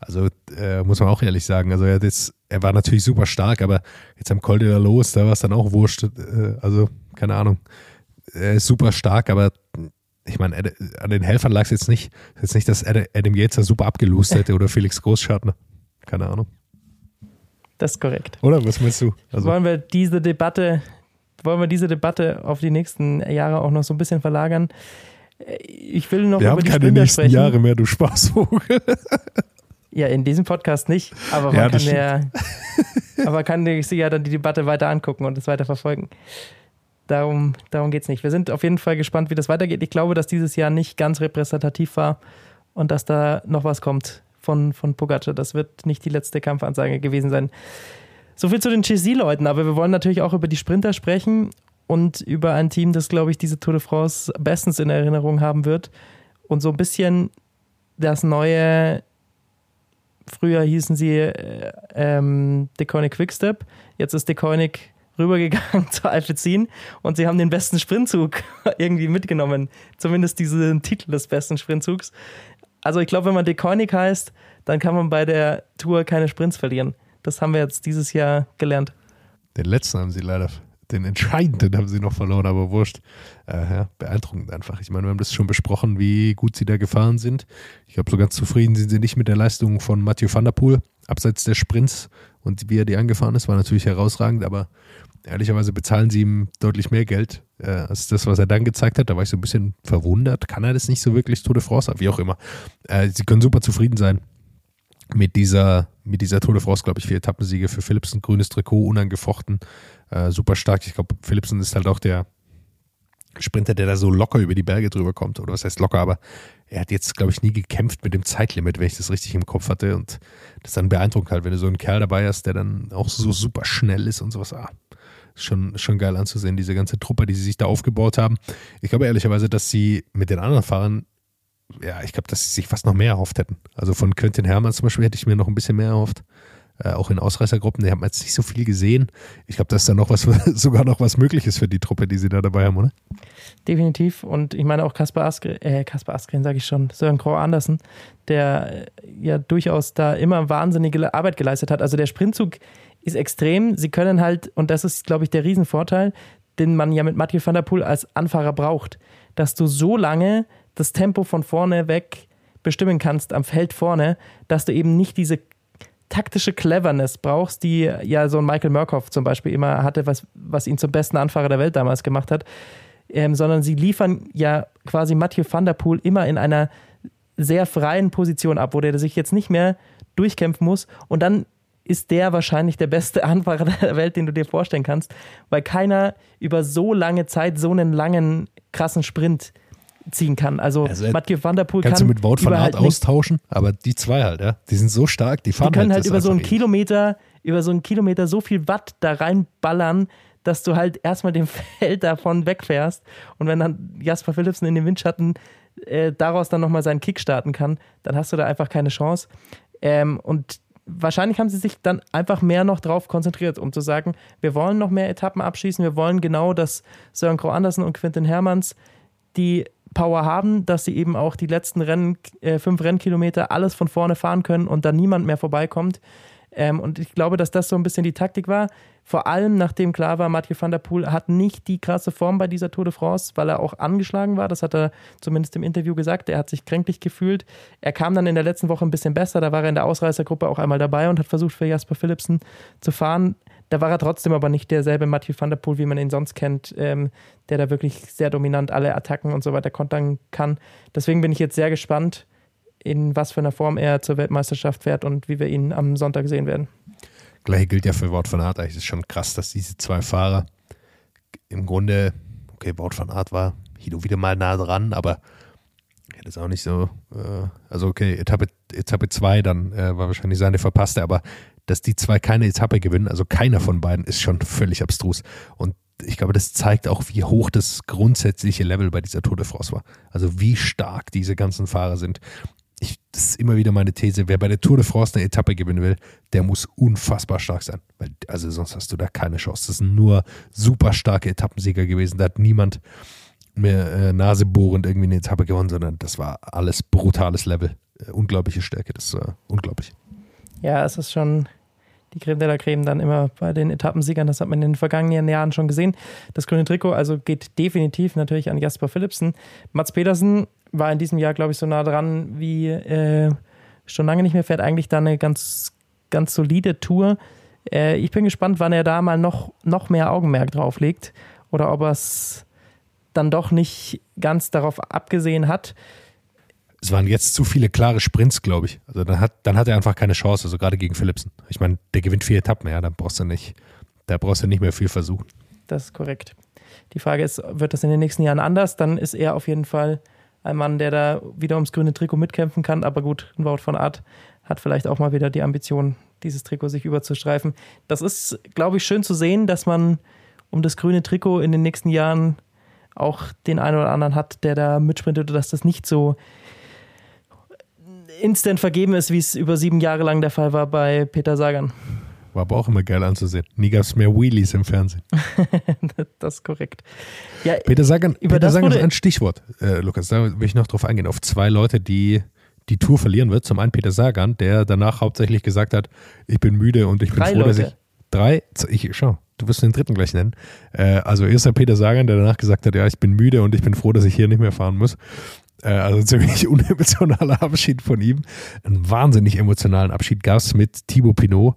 Also äh, muss man auch ehrlich sagen, also er, jetzt, er war natürlich super stark, aber jetzt am Col de la Los, da war es dann auch wurscht. Äh, also keine Ahnung ist super stark, aber ich meine, an den Helfern lag es jetzt nicht. Jetzt nicht, dass Adam Yates da super abgelost hätte oder Felix Großschartner. Keine Ahnung. Das ist korrekt. Oder was meinst du? Also wollen wir diese Debatte, wollen wir diese Debatte auf die nächsten Jahre auch noch so ein bisschen verlagern? Ich will noch wir über haben die keine Sprinter nächsten sprechen. Jahre mehr, du Spaßvogel. Ja, in diesem Podcast nicht, aber man Ja, kann ja, aber kann sich ja dann die Debatte weiter angucken und es weiter verfolgen. Darum, darum geht es nicht. Wir sind auf jeden Fall gespannt, wie das weitergeht. Ich glaube, dass dieses Jahr nicht ganz repräsentativ war und dass da noch was kommt von, von Pogacar. Das wird nicht die letzte Kampfansage gewesen sein. So viel zu den GC-Leuten, aber wir wollen natürlich auch über die Sprinter sprechen und über ein Team, das, glaube ich, diese Tour de France bestens in Erinnerung haben wird und so ein bisschen das neue, früher hießen sie äh, ähm, Deconic Quickstep, jetzt ist Deconic rübergegangen zu Alpecin und sie haben den besten Sprintzug irgendwie mitgenommen. Zumindest diesen Titel des besten Sprintzugs. Also ich glaube, wenn man Deconic heißt, dann kann man bei der Tour keine Sprints verlieren. Das haben wir jetzt dieses Jahr gelernt. Den letzten haben sie leider, den entscheidenden haben sie noch verloren, aber wurscht. Äh, ja, beeindruckend einfach. Ich meine, wir haben das schon besprochen, wie gut sie da gefahren sind. Ich glaube, so ganz zufrieden sind sie nicht mit der Leistung von Mathieu van der Poel, abseits der Sprints und wie er die angefahren ist, war natürlich herausragend, aber ehrlicherweise bezahlen sie ihm deutlich mehr Geld äh, als das, was er dann gezeigt hat. Da war ich so ein bisschen verwundert. Kann er das nicht so wirklich Tour de France? Wie auch immer. Äh, sie können super zufrieden sein mit dieser, mit dieser Tour de France, glaube ich, vier Etappensiege für Philipsen, grünes Trikot, unangefochten, äh, super stark. Ich glaube, Philipsen ist halt auch der Sprinter, der da so locker über die Berge drüber kommt. Oder was heißt locker, aber er hat jetzt, glaube ich, nie gekämpft mit dem Zeitlimit, wenn ich das richtig im Kopf hatte. Und das ist dann beeindruckend halt, wenn du so einen Kerl dabei hast, der dann auch so super schnell ist und sowas. Ah, schon, schon geil anzusehen, diese ganze Truppe, die sie sich da aufgebaut haben. Ich glaube ehrlicherweise, dass sie mit den anderen Fahrern, ja, ich glaube, dass sie sich fast noch mehr erhofft hätten. Also von Quentin Hermann zum Beispiel hätte ich mir noch ein bisschen mehr erhofft. Äh, auch in Ausreißergruppen, die haben jetzt nicht so viel gesehen. Ich glaube, dass da noch was, sogar noch was möglich ist für die Truppe, die sie da dabei haben, oder? Definitiv. Und ich meine auch Kaspar Askren, äh, Kaspar Askren sage ich schon, Sören Kroh Andersen, der äh, ja durchaus da immer wahnsinnige Arbeit geleistet hat. Also der Sprintzug ist extrem. Sie können halt, und das ist, glaube ich, der Riesenvorteil, den man ja mit Mathieu van der Poel als Anfahrer braucht, dass du so lange das Tempo von vorne weg bestimmen kannst am Feld vorne, dass du eben nicht diese taktische Cleverness brauchst, die ja so ein Michael Murkoff zum Beispiel immer hatte, was, was ihn zum besten Anfahrer der Welt damals gemacht hat, ähm, sondern sie liefern ja quasi Mathieu van der Poel immer in einer sehr freien Position ab, wo der sich jetzt nicht mehr durchkämpfen muss und dann ist der wahrscheinlich der beste Anfahrer der Welt, den du dir vorstellen kannst, weil keiner über so lange Zeit so einen langen, krassen Sprint ziehen kann. Also, Also, Mathieu van der Poel Kannst kann du mit Wout Art halt nicht- austauschen, aber die zwei halt, ja. Die sind so stark, die fahren die können halt das über so einen einfach Kilometer, über so einen Kilometer so viel Watt da reinballern, dass du halt erstmal dem Feld davon wegfährst. Und wenn dann Jasper Philipsen in den Windschatten äh, daraus dann nochmal seinen Kick starten kann, dann hast du da einfach keine Chance. Ähm, und wahrscheinlich haben sie sich dann einfach mehr noch drauf konzentriert, um zu sagen, wir wollen noch mehr Etappen abschließen, wir wollen genau, dass Søren Kroh Andersen und Quintin Hermanns die Power haben, dass sie eben auch die letzten Rennen, äh, fünf Rennkilometer alles von vorne fahren können und da niemand mehr vorbeikommt. Ähm, und ich glaube, dass das so ein bisschen die Taktik war. Vor allem, nachdem klar war, Mathieu van der Poel hat nicht die krasse Form bei dieser Tour de France, weil er auch angeschlagen war. Das hat er zumindest im Interview gesagt. Er hat sich kränklich gefühlt. Er kam dann in der letzten Woche ein bisschen besser. Da war er in der Ausreißergruppe auch einmal dabei und hat versucht, für Jasper Philipsen zu fahren. Da war er trotzdem aber nicht derselbe Mathieu van der Poel, wie man ihn sonst kennt, ähm, der da wirklich sehr dominant alle Attacken und so weiter kontern kann. Deswegen bin ich jetzt sehr gespannt, in was für einer Form er zur Weltmeisterschaft fährt und wie wir ihn am Sonntag sehen werden. Gleiche gilt ja für Wort von Art. Es ist schon krass, dass diese zwei Fahrer im Grunde, okay, Wort von Art war Hido wieder mal nah dran, aber hätte es auch nicht so, äh, also okay, Etappe 2 Etappe zwei, dann äh, war wahrscheinlich seine verpasste, aber dass die zwei keine Etappe gewinnen, also keiner von beiden, ist schon völlig abstrus. Und ich glaube, das zeigt auch, wie hoch das grundsätzliche Level bei dieser Tour de France war. Also wie stark diese ganzen Fahrer sind ich, das ist immer wieder meine These, wer bei der Tour de France eine Etappe gewinnen will, der muss unfassbar stark sein. Weil, also sonst hast du da keine Chance. Das sind nur super starke Etappensieger gewesen. Da hat niemand mehr äh, nasebohrend irgendwie eine Etappe gewonnen, sondern das war alles brutales Level. Äh, unglaubliche Stärke, das äh, unglaublich. Ja, es ist schon die Creme de la Creme dann immer bei den Etappensiegern. Das hat man in den vergangenen Jahren schon gesehen. Das grüne Trikot also geht definitiv natürlich an Jasper Philipsen. Mats Pedersen war in diesem Jahr, glaube ich, so nah dran wie äh, schon lange nicht mehr, fährt eigentlich da eine ganz, ganz solide Tour. Äh, ich bin gespannt, wann er da mal noch, noch mehr Augenmerk drauf legt oder ob er es dann doch nicht ganz darauf abgesehen hat. Es waren jetzt zu viele klare Sprints, glaube ich. Also dann hat, dann hat er einfach keine Chance, also gerade gegen Philipsen. Ich meine, der gewinnt vier Etappen, ja, dann brauchst du nicht, da brauchst du nicht mehr viel versuchen. Das ist korrekt. Die Frage ist, wird das in den nächsten Jahren anders? Dann ist er auf jeden Fall ein Mann, der da wieder ums grüne Trikot mitkämpfen kann. Aber gut, ein Wout von Art hat vielleicht auch mal wieder die Ambition, dieses Trikot sich überzustreifen. Das ist, glaube ich, schön zu sehen, dass man um das grüne Trikot in den nächsten Jahren auch den einen oder anderen hat, der da mitsprintet dass das nicht so instant vergeben ist, wie es über sieben Jahre lang der Fall war bei Peter Sagan. War aber auch immer geil anzusehen. Nie gab es mehr Wheelies im Fernsehen. das ist korrekt. Ja, Peter Sagan, über Peter Sagan ist ein Stichwort, äh, Lukas. Da will ich noch drauf eingehen. Auf zwei Leute, die die Tour verlieren wird. Zum einen Peter Sagan, der danach hauptsächlich gesagt hat, ich bin müde und ich bin Drei froh, Leute. dass ich. Drei, ich schau, du wirst den dritten gleich nennen. Äh, also erster Peter Sagan, der danach gesagt hat, ja, ich bin müde und ich bin froh, dass ich hier nicht mehr fahren muss. Äh, also ziemlich unemotionaler Abschied von ihm. Einen wahnsinnig emotionalen Abschied gab es mit Thibaut Pinot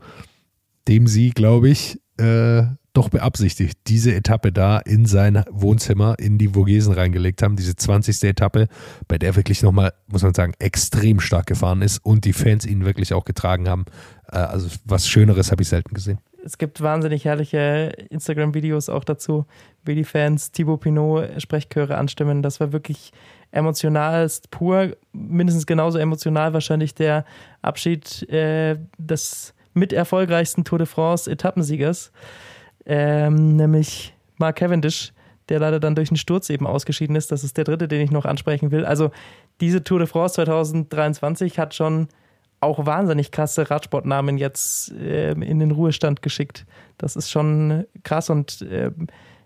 dem sie, glaube ich, äh, doch beabsichtigt, diese Etappe da in sein Wohnzimmer in die Vogesen reingelegt haben, diese 20. Etappe, bei der wirklich nochmal, muss man sagen, extrem stark gefahren ist und die Fans ihn wirklich auch getragen haben. Äh, also was Schöneres habe ich selten gesehen. Es gibt wahnsinnig herrliche Instagram-Videos auch dazu, wie die Fans Thibaut Pinot Sprechchöre anstimmen. Das war wirklich emotionalst pur, mindestens genauso emotional wahrscheinlich der Abschied äh, des mit erfolgreichsten Tour de France Etappensiegers, ähm, nämlich Mark Cavendish, der leider dann durch einen Sturz eben ausgeschieden ist. Das ist der dritte, den ich noch ansprechen will. Also diese Tour de France 2023 hat schon auch wahnsinnig krasse Radsportnamen jetzt äh, in den Ruhestand geschickt. Das ist schon krass und äh,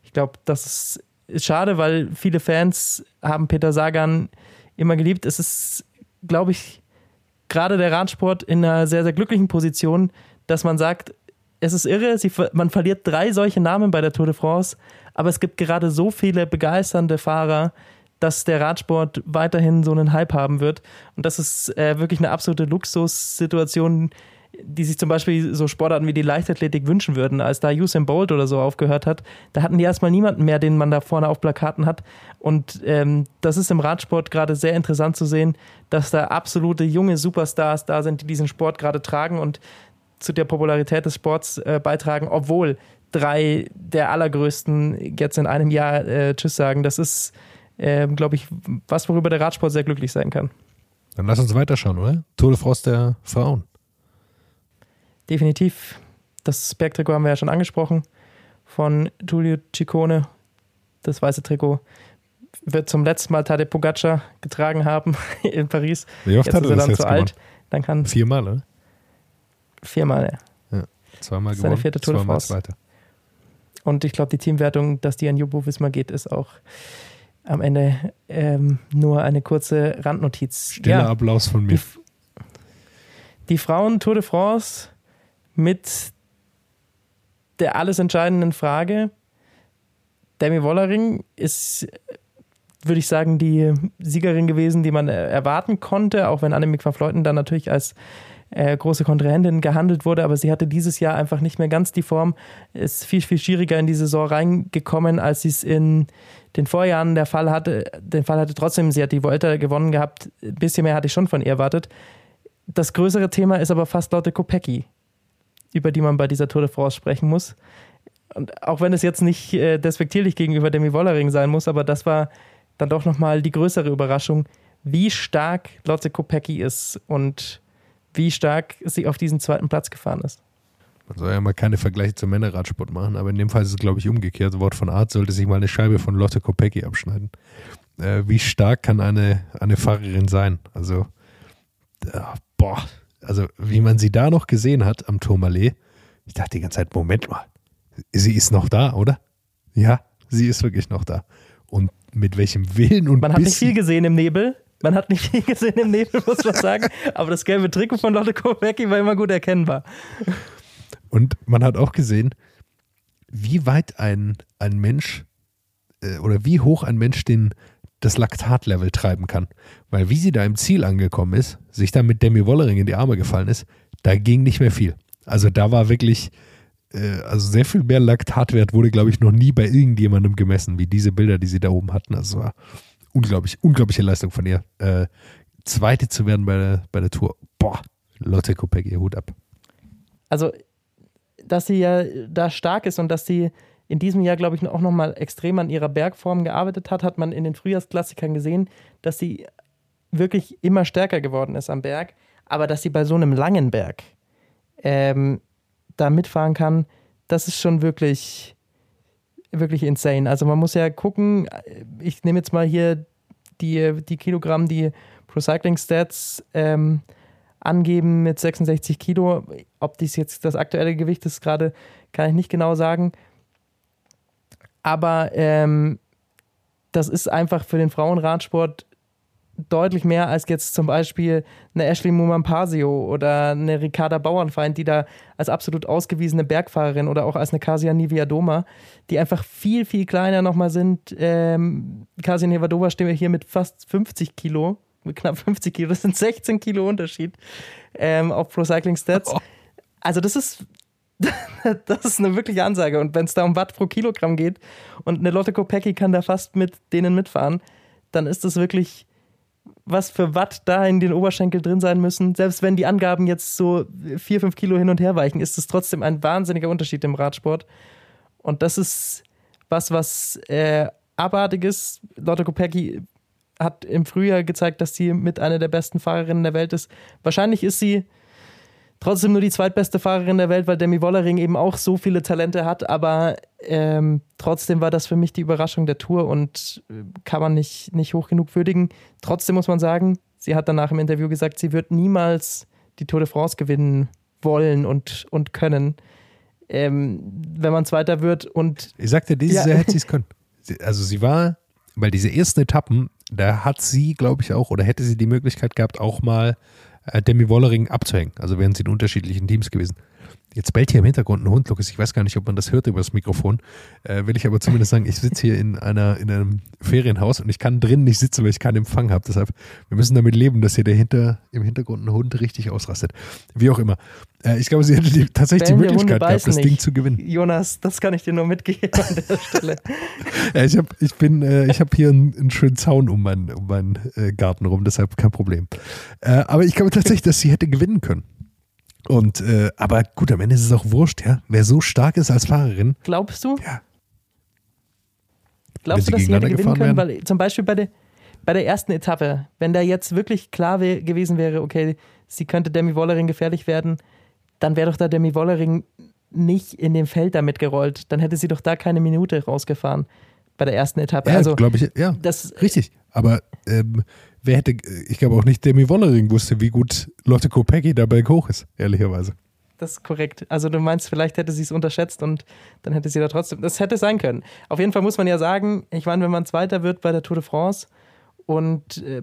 ich glaube, das ist, ist schade, weil viele Fans haben Peter Sagan immer geliebt. Es ist, glaube ich, gerade der Radsport in einer sehr, sehr glücklichen Position, dass man sagt, es ist irre, sie, man verliert drei solche Namen bei der Tour de France, aber es gibt gerade so viele begeisternde Fahrer, dass der Radsport weiterhin so einen Hype haben wird. Und das ist äh, wirklich eine absolute Luxussituation, die sich zum Beispiel so Sportarten wie die Leichtathletik wünschen würden. Als da Usain Bolt oder so aufgehört hat, da hatten die erstmal niemanden mehr, den man da vorne auf Plakaten hat. Und ähm, das ist im Radsport gerade sehr interessant zu sehen, dass da absolute junge Superstars da sind, die diesen Sport gerade tragen und zu der Popularität des Sports äh, beitragen, obwohl drei der allergrößten jetzt in einem Jahr äh, Tschüss sagen. Das ist, äh, glaube ich, was, worüber der Radsport sehr glücklich sein kann. Dann lass uns weiterschauen, oder? Tour de France der Frauen definitiv. Das Bergtrikot haben wir ja schon angesprochen von Giulio Ciccone. Das weiße Trikot wird zum letzten Mal Tade Pogacar getragen haben in Paris. Wie oft jetzt hat er ist das dann jetzt zu alt. Dann kann Viermal, oder? Viermal, ja. ja. Zweimal Seine gewonnen, vierte Tour de zweimal France. Zweiter. Und ich glaube, die Teamwertung, dass die an Jumbo Wismar geht, ist auch am Ende ähm, nur eine kurze Randnotiz. Stiller Applaus von mir. Die, die Frauen Tour de France mit der alles entscheidenden Frage. Demi Wollering ist, würde ich sagen, die Siegerin gewesen, die man erwarten konnte, auch wenn Annemiek van Fleuten dann natürlich als äh, große Kontrahentin gehandelt wurde, aber sie hatte dieses Jahr einfach nicht mehr ganz die Form, ist viel, viel schwieriger in die Saison reingekommen, als sie es in den Vorjahren der Fall hatte. Den Fall hatte trotzdem, sie hat die Vuelta gewonnen gehabt, ein bisschen mehr hatte ich schon von ihr erwartet. Das größere Thema ist aber fast Lotte Kopecki, über die man bei dieser Tour de France sprechen muss. Und auch wenn es jetzt nicht äh, despektierlich gegenüber Demi Wollering sein muss, aber das war dann doch nochmal die größere Überraschung, wie stark Lotte Kopecki ist und wie stark sie auf diesen zweiten Platz gefahren ist. Man soll ja mal keine Vergleiche zum Männerradsport machen, aber in dem Fall ist es, glaube ich, umgekehrt. Wort von Art sollte sich mal eine Scheibe von Lotte Kopecki abschneiden. Äh, wie stark kann eine, eine Fahrerin sein? Also, äh, boah, also wie man sie da noch gesehen hat am Tourmalet, ich dachte die ganze Zeit, Moment mal, sie ist noch da, oder? Ja, sie ist wirklich noch da. Und mit welchem Willen und Man hat nicht viel gesehen im Nebel, man hat nicht viel gesehen im Nebel, muss man sagen. Aber das gelbe Trikot von Lotte Kopecky war immer gut erkennbar. Und man hat auch gesehen, wie weit ein, ein Mensch äh, oder wie hoch ein Mensch den, das Laktatlevel treiben kann. Weil wie sie da im Ziel angekommen ist, sich da mit Demi Wollering in die Arme gefallen ist, da ging nicht mehr viel. Also da war wirklich, äh, also sehr viel mehr Laktatwert wurde, glaube ich, noch nie bei irgendjemandem gemessen, wie diese Bilder, die sie da oben hatten. Also war unglaublich, unglaubliche Leistung von ihr. Äh, Zweite zu werden bei der, bei der Tour. Boah, Lotte Kopecky, Hut ab. Also, dass sie ja da stark ist und dass sie in diesem Jahr, glaube ich, auch nochmal extrem an ihrer Bergform gearbeitet hat, hat man in den Frühjahrsklassikern gesehen, dass sie wirklich immer stärker geworden ist am Berg, aber dass sie bei so einem langen Berg ähm, da mitfahren kann, das ist schon wirklich wirklich insane. Also man muss ja gucken, ich nehme jetzt mal hier die, die Kilogramm, die Pro Cycling Stats ähm, angeben mit 66 Kilo. Ob dies jetzt das aktuelle Gewicht ist, gerade kann ich nicht genau sagen. Aber ähm, das ist einfach für den Frauenradsport deutlich mehr als jetzt zum Beispiel eine Ashley Mumampasio oder eine Ricarda Bauernfeind, die da als absolut ausgewiesene Bergfahrerin oder auch als eine Kasia Niviadoma, die einfach viel, viel kleiner nochmal sind. Ähm, Kasia Niviadoma stehen wir hier mit fast 50 Kilo, mit knapp 50 Kilo, das sind 16 Kilo Unterschied ähm, auf Pro Cycling Stats. Oh. Also das ist das ist eine wirkliche Ansage. Und wenn es da um Watt pro Kilogramm geht und eine Lotte Kopecky kann da fast mit denen mitfahren, dann ist das wirklich was für Watt da in den Oberschenkel drin sein müssen. Selbst wenn die Angaben jetzt so vier, fünf Kilo hin und her weichen, ist es trotzdem ein wahnsinniger Unterschied im Radsport. Und das ist was, was äh, ist. Lotte Kopecky hat im Frühjahr gezeigt, dass sie mit einer der besten Fahrerinnen der Welt ist. Wahrscheinlich ist sie trotzdem nur die zweitbeste Fahrerin der Welt, weil Demi Wollering eben auch so viele Talente hat. Aber ähm, trotzdem war das für mich die Überraschung der Tour und äh, kann man nicht, nicht hoch genug würdigen. Trotzdem muss man sagen, sie hat danach im Interview gesagt, sie wird niemals die Tour de France gewinnen wollen und, und können, ähm, wenn man Zweiter wird. Und ich sagte, dieses ja. Jahr hätte sie es können. Also sie war, weil diese ersten Etappen, da hat sie, glaube ich, auch, oder hätte sie die Möglichkeit gehabt, auch mal Demi Wollering abzuhängen. Also wären sie in unterschiedlichen Teams gewesen. Jetzt bellt hier im Hintergrund ein Hund, Lukas. Ich weiß gar nicht, ob man das hört über das Mikrofon. Äh, will ich aber zumindest sagen, ich sitze hier in, einer, in einem Ferienhaus und ich kann drinnen nicht sitzen, weil ich keinen Empfang habe. Deshalb, wir müssen damit leben, dass hier dahinter im Hintergrund ein Hund richtig ausrastet. Wie auch immer. Äh, ich glaube, sie hätte die, tatsächlich Bellen die Möglichkeit gehabt, das nicht. Ding zu gewinnen. Jonas, das kann ich dir nur mitgeben an der Stelle. ja, ich habe ich bin, äh, ich hab hier einen, einen, schönen Zaun um meinen, um meinen äh, Garten rum, deshalb kein Problem. Äh, aber ich glaube tatsächlich, dass sie hätte gewinnen können. Und, äh, aber gut, am Ende ist es auch wurscht, ja. Wer so stark ist als Fahrerin. Glaubst du? Ja. Glaubst du, dass sie hätte gewinnen können? Weil zum Beispiel bei der, bei der ersten Etappe, wenn da jetzt wirklich klar wär, gewesen wäre, okay, sie könnte Demi Wollering gefährlich werden, dann wäre doch da Demi Wollering nicht in dem Feld damit gerollt. Dann hätte sie doch da keine Minute rausgefahren bei der ersten Etappe. Ja, also, glaube ich, ja. Das, richtig. Aber ähm, wer hätte, ich glaube auch nicht Demi Wollering wusste, wie gut Lotte Kopecky dabei hoch ist, ehrlicherweise. Das ist korrekt. Also du meinst, vielleicht hätte sie es unterschätzt und dann hätte sie da trotzdem, das hätte sein können. Auf jeden Fall muss man ja sagen, ich meine, wenn man Zweiter wird bei der Tour de France und äh,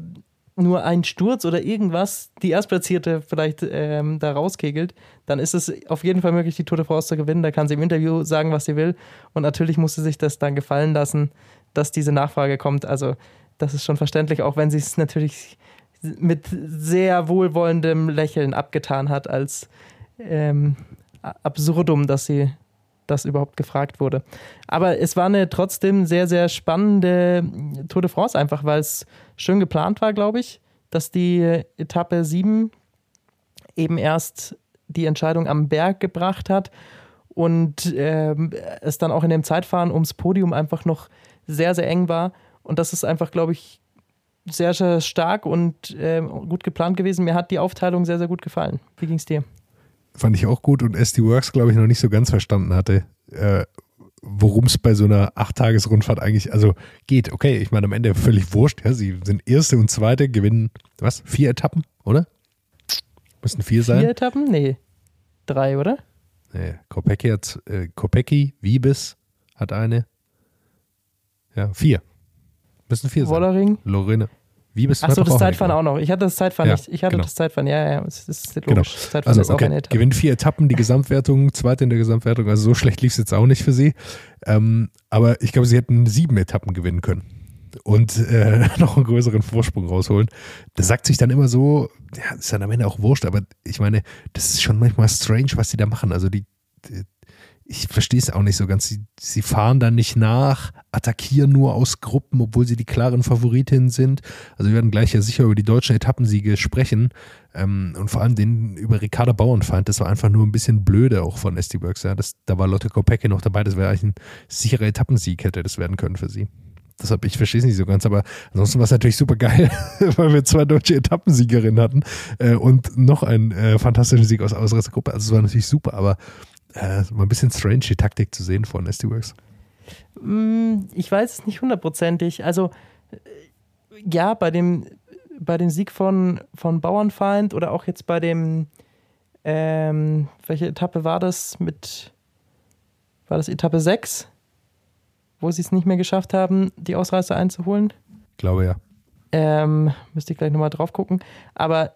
nur ein Sturz oder irgendwas die Erstplatzierte vielleicht ähm, da rauskegelt, dann ist es auf jeden Fall möglich, die Tour de France zu gewinnen. Da kann sie im Interview sagen, was sie will. Und natürlich muss sie sich das dann gefallen lassen, dass diese Nachfrage kommt. Also das ist schon verständlich, auch wenn sie es natürlich mit sehr wohlwollendem Lächeln abgetan hat als ähm, absurdum, dass sie das überhaupt gefragt wurde. Aber es war eine trotzdem sehr, sehr spannende Tour de France, einfach weil es schön geplant war, glaube ich, dass die Etappe 7 eben erst die Entscheidung am Berg gebracht hat und äh, es dann auch in dem Zeitfahren ums Podium einfach noch sehr, sehr eng war. Und das ist einfach, glaube ich, sehr, sehr stark und äh, gut geplant gewesen. Mir hat die Aufteilung sehr, sehr gut gefallen. Wie ging es dir? Fand ich auch gut und SD Works, glaube ich, noch nicht so ganz verstanden hatte, äh, worum es bei so einer Acht-Tages-Rundfahrt eigentlich, also geht. Okay, ich meine, am Ende völlig wurscht. Ja, sie sind Erste und Zweite, gewinnen, was, vier Etappen, oder? Müssen vier sein? Vier Etappen? Nee. Drei, oder? Nee, Kopecki hat, äh, Kopecki, Wiebes hat eine. Ja, vier. Müssen vier Wollering. sein. Lorena. Wiebes Achso, hat das auch eine Zeitfahren auch noch. Ich hatte das Zeitfahren Ja, nicht. Ich hatte genau. das Zeitfahren, ja, ja, das ist logisch. Genau. Das Zeitfahren Also, ist auch okay, eine Etappe. gewinnt vier Etappen, die Gesamtwertung, zweite in der Gesamtwertung. Also, so schlecht lief es jetzt auch nicht für sie. Ähm, aber ich glaube, sie hätten sieben Etappen gewinnen können und äh, noch einen größeren Vorsprung rausholen. Das sagt sich dann immer so, ja, ist dann am Ende auch wurscht, aber ich meine, das ist schon manchmal strange, was sie da machen. Also, die ich verstehe es auch nicht so ganz. Sie, sie fahren dann nicht nach, attackieren nur aus Gruppen, obwohl sie die klaren Favoritinnen sind. Also wir werden gleich ja sicher über die deutschen Etappensiege sprechen. Ähm, und vor allem den über Ricarda Bauernfeind, das war einfach nur ein bisschen blöde auch von SD Works. Ja. Das, da war Lotte Kopecki noch dabei, das wäre eigentlich ein sicherer Etappensieg, hätte das werden können für sie. Deshalb, ich verstehe es nicht so ganz, aber ansonsten war es natürlich super geil, weil wir zwei deutsche Etappensiegerinnen hatten äh, und noch einen äh, fantastischen Sieg aus Ausreißergruppe. Also es war natürlich super, aber äh, mal ein bisschen strange, die Taktik zu sehen von SD Works. Mm, Ich weiß es nicht hundertprozentig. Also, äh, ja, bei dem, bei dem Sieg von, von Bauernfeind oder auch jetzt bei dem, ähm, welche Etappe war das mit, war das Etappe 6, wo sie es nicht mehr geschafft haben, die Ausreißer einzuholen? Ich glaube ja. Ähm, müsste ich gleich nochmal drauf gucken. Aber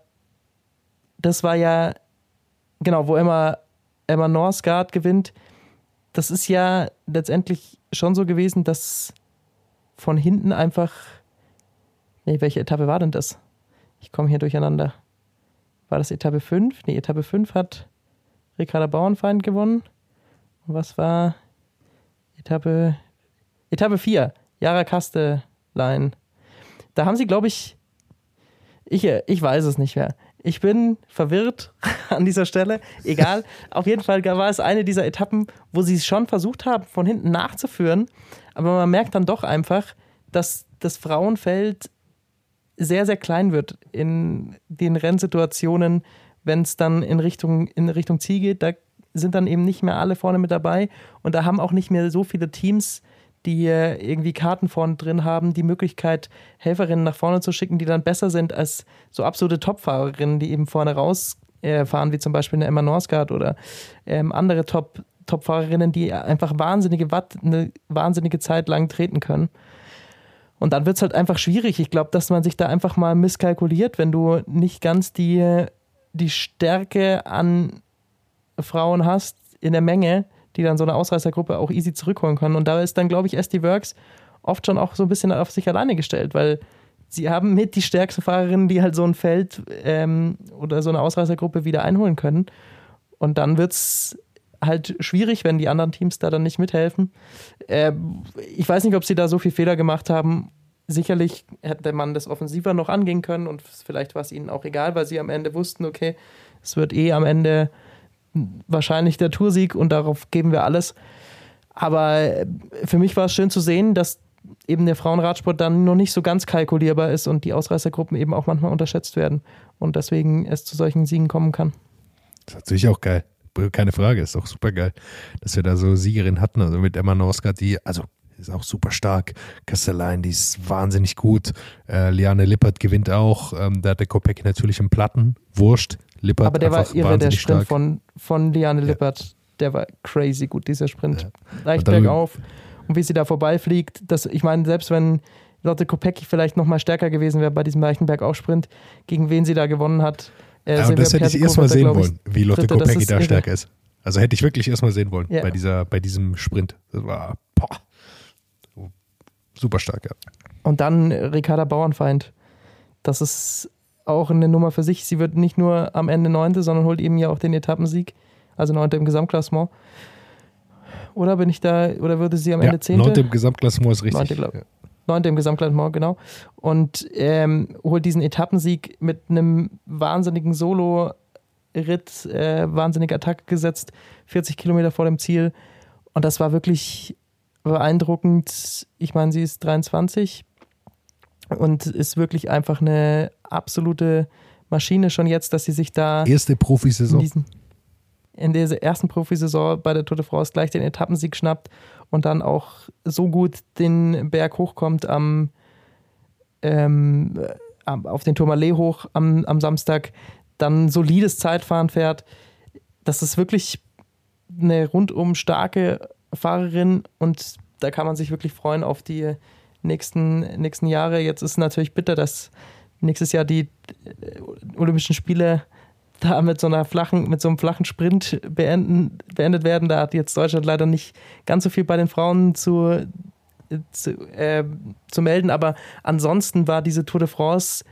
das war ja, genau, wo Emma, Emma Norsgaard gewinnt. Das ist ja letztendlich schon so gewesen, dass von hinten einfach. Nee, welche Etappe war denn das? Ich komme hier durcheinander. War das Etappe 5? Nee, Etappe 5 hat Ricarda Bauernfeind gewonnen. Und was war Etappe, Etappe 4? Jara Kastelein. Da haben sie, glaube ich, ich, ich weiß es nicht mehr. Ich bin verwirrt an dieser Stelle. Egal. Auf jeden Fall war es eine dieser Etappen, wo sie es schon versucht haben, von hinten nachzuführen. Aber man merkt dann doch einfach, dass das Frauenfeld sehr, sehr klein wird in den Rennsituationen, wenn es dann in Richtung, in Richtung Ziel geht. Da sind dann eben nicht mehr alle vorne mit dabei. Und da haben auch nicht mehr so viele Teams, die irgendwie Karten vorne drin haben, die Möglichkeit, Helferinnen nach vorne zu schicken, die dann besser sind als so absolute Topfahrerinnen, die eben vorne rausfahren, äh, wie zum Beispiel eine Emma Norsgaard oder ähm, andere Top, Topfahrerinnen, die einfach wahnsinnige Watt eine wahnsinnige Zeit lang treten können. Und dann wird es halt einfach schwierig. Ich glaube, dass man sich da einfach mal misskalkuliert, wenn du nicht ganz die, die Stärke an Frauen hast in der Menge, die dann so eine Ausreißergruppe auch easy zurückholen können. Und da ist dann, glaube ich, SD Works oft schon auch so ein bisschen auf sich alleine gestellt, weil sie haben mit die stärksten Fahrerinnen, die halt so ein Feld ähm, oder so eine Ausreißergruppe wieder einholen können. Und dann wird es halt schwierig, wenn die anderen Teams da dann nicht mithelfen. Äh, ich weiß nicht, ob sie da so viel Fehler gemacht haben. Sicherlich hätte man das offensiver noch angehen können und vielleicht war es ihnen auch egal, weil sie am Ende wussten, okay, es wird eh am Ende wahrscheinlich der Toursieg und darauf geben wir alles. Aber für mich war es schön zu sehen, dass eben der Frauenradsport dann noch nicht so ganz kalkulierbar ist und die Ausreißergruppen eben auch manchmal unterschätzt werden und deswegen es zu solchen Siegen kommen kann. Das ist natürlich auch geil. Keine Frage, ist auch super geil, dass wir da so Siegerin hatten. Also mit Emma Norsgaard, die, also ist auch super stark. Castelline, die ist wahnsinnig gut. Äh, Liane Lippert gewinnt auch. Ähm, da hat der Kopeck natürlich im Platten. Wurscht. Lippert Aber der war irre, der Sprint stark. von, von Liane Ja. Lippert. Der war crazy gut, dieser Sprint. Ja. Leicht Und bergauf. Und wie sie da vorbeifliegt, das, ich meine, selbst wenn Lotte Kopecki vielleicht nochmal stärker gewesen wäre bei diesem Leichenberg-Aufsprint, gegen wen sie da gewonnen hat. Äh, ja, das hätte ich erstmal sehen wollen, wie Lotte Kopecki da stärker ist. Also hätte ich wirklich erstmal sehen wollen ja. bei, dieser, bei diesem Sprint. Das war boah, super stark, ja. Und dann Ricarda Bauernfeind. Das ist auch eine Nummer für sich. Sie wird nicht nur am Ende Neunte, sondern holt eben ja auch den Etappensieg, also Neunte im Gesamtklassement. Oder bin ich da, oder würde sie am ja, Ende Zehnte? Neunte im Gesamtklassement ist richtig. Neunte, ja. Neunte im Gesamtklassement, genau. Und ähm, holt diesen Etappensieg mit einem wahnsinnigen Solo-Ritt, äh, wahnsinnige Attacke gesetzt, 40 Kilometer vor dem Ziel. Und das war wirklich beeindruckend. Ich meine, sie ist 23 und ist wirklich einfach eine absolute Maschine schon jetzt, dass sie sich da. Erste Profisaison. In, in dieser ersten Profisaison bei der Tour de France gleich den Etappensieg schnappt und dann auch so gut den Berg hochkommt am, ähm, auf den Tourmalet hoch am, am Samstag, dann solides Zeitfahren fährt. Das ist wirklich eine rundum starke Fahrerin und da kann man sich wirklich freuen auf die nächsten, nächsten Jahre. Jetzt ist natürlich bitter, dass nächstes Jahr die äh, Olympischen Spiele da mit so einer flachen, mit so einem flachen Sprint beenden, beendet werden. Da hat jetzt Deutschland leider nicht ganz so viel bei den Frauen zu, zu, äh, zu melden. Aber ansonsten war diese Tour de France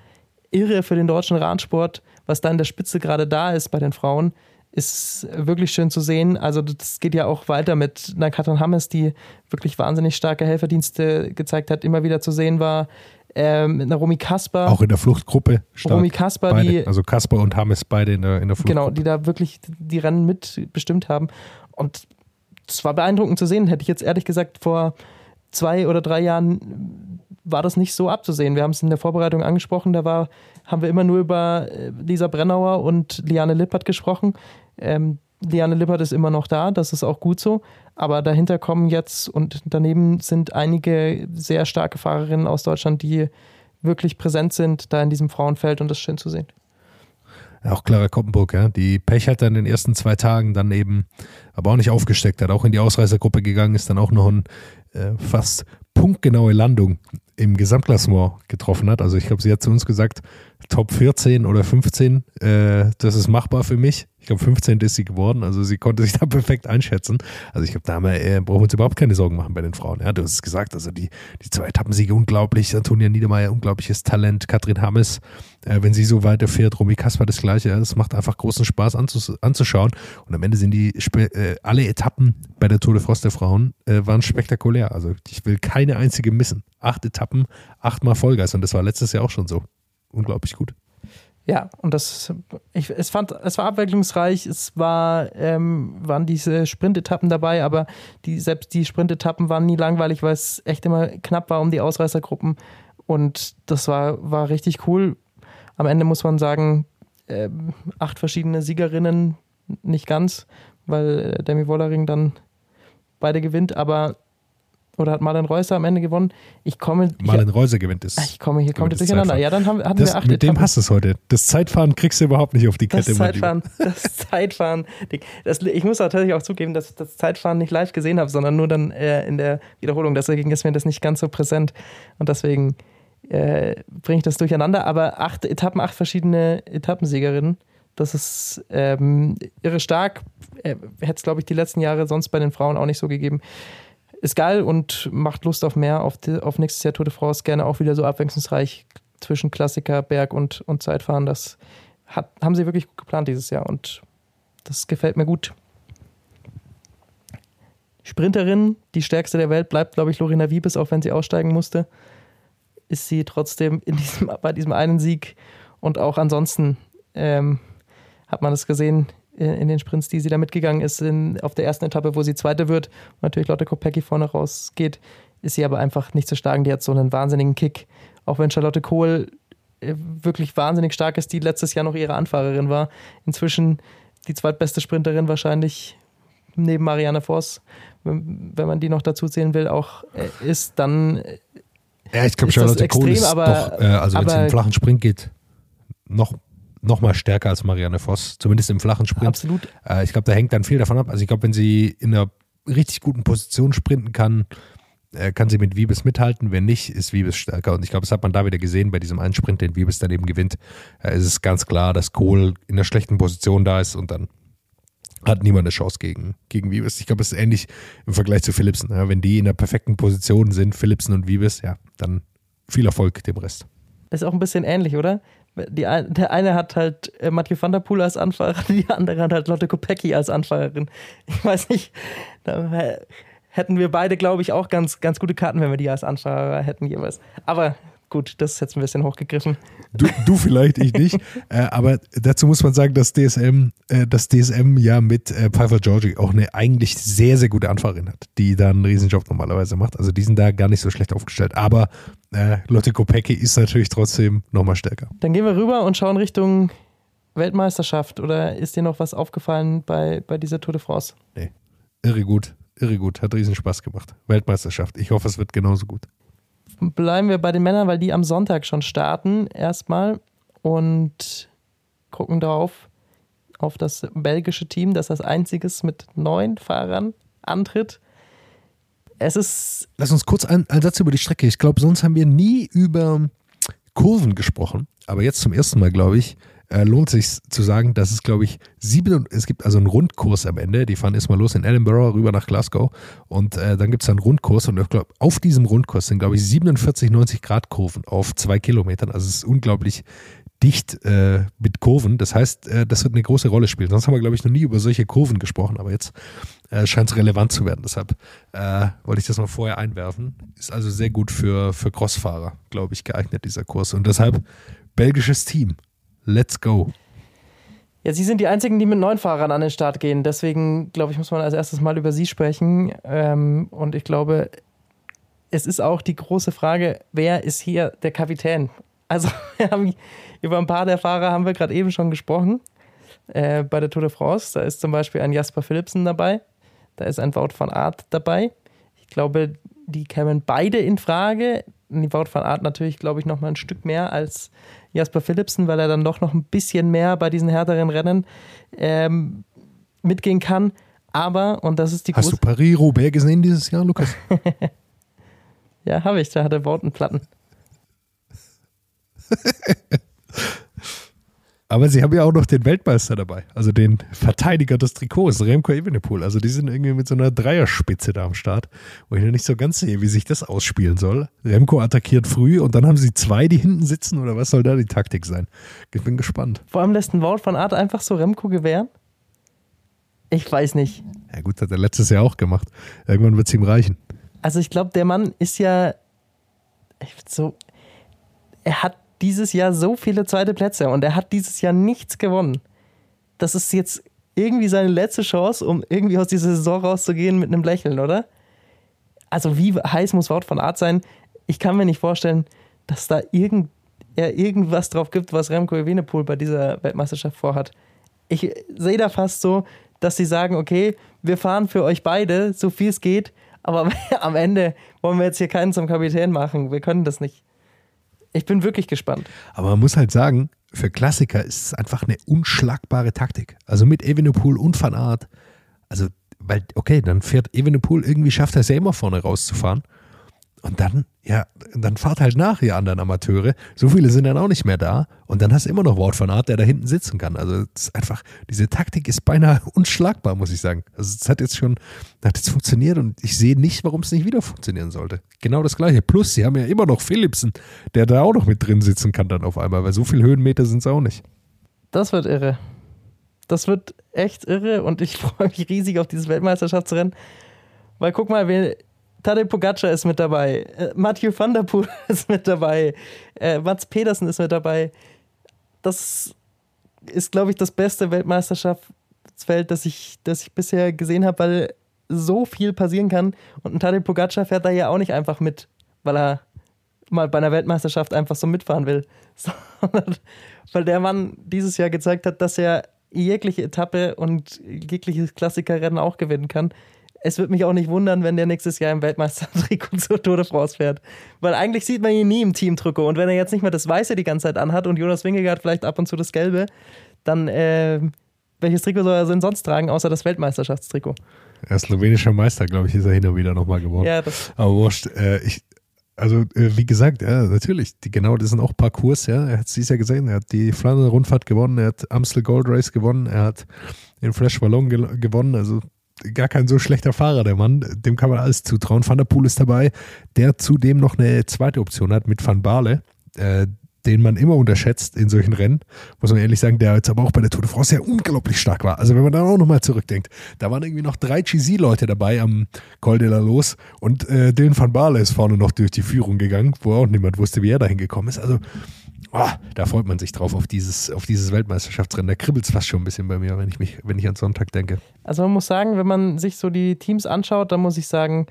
irre für den deutschen Radsport, was da in der Spitze gerade da ist bei den Frauen ist wirklich schön zu sehen. Also das geht ja auch weiter mit einer Katrin Hammes, die wirklich wahnsinnig starke Helferdienste gezeigt hat, immer wieder zu sehen war. Ähm, mit einer Romy Kasper. Auch in der Fluchtgruppe. Stark. Romy Kasper, beide. die. Also Kasper und Hammes beide in der, in der Fluchtgruppe. Genau, die da wirklich die Rennen mitbestimmt haben. Und es war beeindruckend zu sehen. Hätte ich jetzt ehrlich gesagt vor zwei oder drei Jahren war das nicht so abzusehen. Wir haben es in der Vorbereitung angesprochen, da war, haben wir immer nur über äh, Lisa Brennauer und Liane Lippert gesprochen. Ähm, Liane Lippert ist immer noch da, das ist auch gut so. Aber dahinter kommen jetzt und daneben sind einige sehr starke Fahrerinnen aus Deutschland, die wirklich präsent sind da in diesem Frauenfeld und das ist schön zu sehen. Auch Clara Koppenburg, ja, die Pech hat dann in den ersten zwei Tagen dann eben aber auch nicht aufgesteckt hat, auch in die Ausreißergruppe gegangen ist, dann auch noch ein äh, fast punktgenaue Landung im Gesamtklassement getroffen hat. Also ich glaube, sie hat zu uns gesagt, Top 14 oder 15, äh, das ist machbar für mich. Ich glaube, 15 ist sie geworden, also sie konnte sich da perfekt einschätzen. Also ich glaube, da wir, äh, brauchen wir uns überhaupt keine Sorgen machen bei den Frauen. Ja, du hast es gesagt, also die, die zwei Etappensiege unglaublich, Antonia Niedermeyer unglaubliches Talent, Katrin Hammes, äh, wenn sie so weiterfährt, Romy Kasper das gleiche. Ja, das macht einfach großen Spaß anzus anzuschauen. Und am Ende sind die äh, alle Etappen bei der Tour de France der Frauen äh, waren spektakulär. Also ich will keine einzige missen. Acht Etappen, achtmal Vollgas und das war letztes Jahr auch schon so unglaublich gut. Ja, und das, ich, es fand, es war abwechslungsreich, es war, ähm, waren diese Sprintetappen dabei, aber die, selbst die Sprintetappen waren nie langweilig, weil es echt immer knapp war um die Ausreißergruppen. Und das war, war richtig cool. Am Ende muss man sagen, äh, acht verschiedene Siegerinnen, nicht ganz, weil äh, Demi Wollering dann beide gewinnt, aber oder hat Marlen Reusser am Ende gewonnen? Ich komme. Marlen Reusser gewinnt es. Ich komme hier kommt durcheinander. Ja, dann haben, hatten das, wir acht Mit dem hast du es heute. Das Zeitfahren kriegst du überhaupt nicht auf die Kette. Das Zeitfahren, das Zeitfahren. Das, ich muss natürlich auch zugeben, dass ich das Zeitfahren nicht live gesehen habe, sondern nur dann äh, in der Wiederholung. Deswegen ist mir das nicht ganz so präsent. Und deswegen äh, bringe ich das durcheinander. Aber acht Etappen, acht verschiedene Etappensiegerinnen. Das ist ähm, irre stark. Äh, Hätte es, glaube ich, die letzten Jahre sonst bei den Frauen auch nicht so gegeben ist geil und macht Lust auf mehr, auf, die, auf nächstes Jahr Tour de France. Gerne auch wieder so abwechslungsreich zwischen Klassiker, Berg und, und Zeitfahren. Das hat, haben sie wirklich gut geplant dieses Jahr und das gefällt mir gut. Sprinterin, die stärkste der Welt, bleibt, glaube ich, Lorena Wiebes, auch wenn sie aussteigen musste. Ist sie trotzdem diesem, bei diesem einen Sieg und auch ansonsten ähm, hat man das gesehen, in den Sprints, die sie da mitgegangen ist, in, auf der ersten Etappe, wo sie Zweite wird und natürlich Lotte Kopecki vorne rausgeht, ist sie aber einfach nicht zu schlagen. Die hat so einen wahnsinnigen Kick. Auch wenn Charlotte Kohl äh, wirklich wahnsinnig stark ist, die letztes Jahr noch ihre Anfahrerin war. Inzwischen die zweitbeste Sprinterin wahrscheinlich neben Marianne Voss, wenn man die noch dazu zählen will, auch äh, ist, dann ja, ich glaube, Charlotte Kohl ist aber, doch, äh, also wenn es im flachen Sprint geht, noch noch mal stärker als Marianne Voss, zumindest im flachen Sprint. Absolut. Äh, ich glaube, da hängt dann viel davon ab. Also ich glaube, wenn sie in einer richtig guten Position sprinten kann, äh, kann sie mit Wiebes mithalten. Wenn nicht, ist Wiebes stärker. Und ich glaube, das hat man da wieder gesehen bei diesem einen Sprint, den Wiebes dann eben gewinnt. Äh, ist es ganz klar, dass Kohl in einer schlechten Position da ist und dann hat niemand eine Chance gegen, gegen Wiebes. Ich glaube, es ist ähnlich im Vergleich zu Philipsen. Ja, wenn die in der perfekten Position sind, Philipsen und Wiebes, ja, dann viel Erfolg dem Rest. Ist auch ein bisschen ähnlich, oder? Die, der eine hat halt äh, Mathieu van der Poel als Anfahrer, die andere hat halt Lotte Kopecki als Anfahrerin. Ich weiß nicht, da hätten wir beide, glaube ich, auch ganz, ganz gute Karten, wenn wir die als Anfahrer hätten jeweils. Aber gut, das ist jetzt ein bisschen hochgegriffen. Du, du vielleicht, ich nicht. äh, aber dazu muss man sagen, dass DSM, äh, dass DSM ja mit äh, Pfeiffer Georgie auch eine eigentlich sehr, sehr gute Anfahrerin hat, die da einen Riesenjob normalerweise macht. Also die sind da gar nicht so schlecht aufgestellt. Aber äh, Lotte Kopecki ist natürlich trotzdem nochmal stärker. Dann gehen wir rüber und schauen Richtung Weltmeisterschaft. Oder ist dir noch was aufgefallen bei, bei dieser Tour de France? Nee. Irre gut, irre gut. Hat riesen Spaß gemacht. Weltmeisterschaft. Ich hoffe, es wird genauso gut bleiben wir bei den Männern, weil die am Sonntag schon starten erstmal und gucken darauf auf das belgische Team, das als einziges mit neun Fahrern antritt. Es ist. Lass uns kurz einen, einen Satz über die Strecke. Ich glaube, sonst haben wir nie über Kurven gesprochen, aber jetzt zum ersten Mal, glaube ich, äh, lohnt sich zu sagen, dass es, glaube ich, sieben, es gibt also einen Rundkurs am Ende. Die fahren erstmal los in Edinburgh rüber nach Glasgow und äh, dann gibt es einen Rundkurs und ich glaube, auf diesem Rundkurs sind, glaube ich, 47, 90 Grad Kurven auf zwei Kilometern. Also es ist unglaublich dicht äh, mit Kurven. Das heißt, äh, das wird eine große Rolle spielen. Sonst haben wir, glaube ich, noch nie über solche Kurven gesprochen, aber jetzt äh, scheint es relevant zu werden. Deshalb äh, wollte ich das mal vorher einwerfen. Ist also sehr gut für, für Crossfahrer, glaube ich, geeignet, dieser Kurs. Und deshalb belgisches Team. Let's go. Ja, Sie sind die Einzigen, die mit neun Fahrern an den Start gehen. Deswegen, glaube ich, muss man als erstes mal über Sie sprechen. Ähm, und ich glaube, es ist auch die große Frage, wer ist hier der Kapitän? Also, haben, über ein paar der Fahrer haben wir gerade eben schon gesprochen. Äh, bei der Tour de France, da ist zum Beispiel ein Jasper Philipsen dabei. Da ist ein Wout van Aert dabei. Ich glaube, die kämen beide in Frage. Die Wout van Aert natürlich, glaube ich, noch mal ein Stück mehr als Jasper Philipsen, weil er dann doch noch ein bisschen mehr bei diesen härteren Rennen ähm, mitgehen kann. Aber, und das ist die Hast du Paris-Roubaix gesehen dieses Jahr, Lukas? ja, habe ich. Da hat er Wortenplatten. Aber sie haben ja auch noch den Weltmeister dabei, also den Verteidiger des Trikots, Remco Evenepoel. Also die sind irgendwie mit so einer Dreierspitze da am Start, wo ich noch nicht so ganz sehe, wie sich das ausspielen soll. Remco attackiert früh und dann haben sie zwei, die hinten sitzen oder was soll da die Taktik sein? Ich bin gespannt. Vor allem lässt ein Wort von Art einfach so Remco gewähren? Ich weiß nicht. Ja gut, hat er letztes Jahr auch gemacht. Irgendwann wird es ihm reichen. Also ich glaube, der Mann ist ja so, er hat dieses Jahr so viele zweite Plätze und er hat dieses Jahr nichts gewonnen. Das ist jetzt irgendwie seine letzte Chance, um irgendwie aus dieser Saison rauszugehen mit einem Lächeln, oder? Also wie heiß muss Wort von Art sein? Ich kann mir nicht vorstellen, dass da irgend, er irgendwas drauf gibt, was Remco Evenepoel bei dieser Weltmeisterschaft vorhat. Ich sehe da fast so, dass sie sagen, okay, wir fahren für euch beide, so viel es geht, aber am Ende wollen wir jetzt hier keinen zum Kapitän machen. Wir können das nicht. Ich bin wirklich gespannt. Aber man muss halt sagen, für Klassiker ist es einfach eine unschlagbare Taktik. Also mit Evenepoel und Van Aert. Also, weil, okay, dann fährt Evenepoel, irgendwie schafft er es ja immer vorne rauszufahren. Und dann, ja, dann fahrt halt nach, ihr anderen Amateure. So viele sind dann auch nicht mehr da. Und dann hast du immer noch Wort von Art, der da hinten sitzen kann. Also, es ist einfach, diese Taktik ist beinahe unschlagbar, muss ich sagen. Also, es hat jetzt schon, hat jetzt funktioniert und ich sehe nicht, warum es nicht wieder funktionieren sollte. Genau das Gleiche. Plus, sie haben ja immer noch Philipsen, der da auch noch mit drin sitzen kann dann auf einmal, weil so viele Höhenmeter sind es auch nicht. Das wird irre. Das wird echt irre und ich freue mich riesig auf dieses Weltmeisterschaftsrennen. Weil guck mal, wir, Tadej Pogacar ist mit dabei, äh, Mathieu van der Poel ist mit dabei, äh, Mats Pedersen ist mit dabei. Das ist, glaube ich, das beste Weltmeisterschaftsfeld, das ich, das ich bisher gesehen habe, weil so viel passieren kann. Und ein Tadej Pogacar fährt da ja auch nicht einfach mit, weil er mal bei einer Weltmeisterschaft einfach so mitfahren will, sondern weil der Mann dieses Jahr gezeigt hat, dass er jegliche Etappe und jegliches Klassikerrennen auch gewinnen kann es würde mich auch nicht wundern, wenn der nächstes Jahr im Weltmeistertrikot zur Tour de France fährt. Weil eigentlich sieht man ihn nie im Teamtrikot. Und wenn er jetzt nicht mehr das Weiße die ganze Zeit anhat und Jonas Wingegaard vielleicht ab und zu das Gelbe, dann äh, welches Trikot soll er denn sonst tragen, außer das Weltmeisterschaftstrikot? Er ist slowenischer Meister, glaube ich, ist er hin und wieder nochmal geworden. Ja, das, Aber wurscht, äh, ich, also äh, wie gesagt, ja, natürlich, die, genau, das sind auch Parcours, ja. Er hat es ja gesehen, er hat die Flandern-Rundfahrt gewonnen, er hat Amstel Gold Race gewonnen, er hat den Flash Ballon ge gewonnen, also gar kein so schlechter Fahrer, der Mann. Dem kann man alles zutrauen. Van der Poel ist dabei, der zudem noch eine zweite Option hat mit Van Baale, äh, den man immer unterschätzt in solchen Rennen, muss man ehrlich sagen, der jetzt aber auch bei der Tour de France ja unglaublich stark war. Also wenn man da auch nochmal zurückdenkt, da waren irgendwie noch drei GC-Leute dabei am Col de la Los und äh, Dylan van Baale ist vorne noch durch die Führung gegangen, wo auch niemand wusste, wie er da hingekommen ist. Also oh, da freut man sich drauf auf dieses, auf dieses Weltmeisterschaftsrennen. Da kribbelt es fast schon ein bisschen bei mir, wenn ich mich, wenn ich an Sonntag denke. also man muss sagen, wenn man sich so die Teams anschaut, dann muss ich sagen,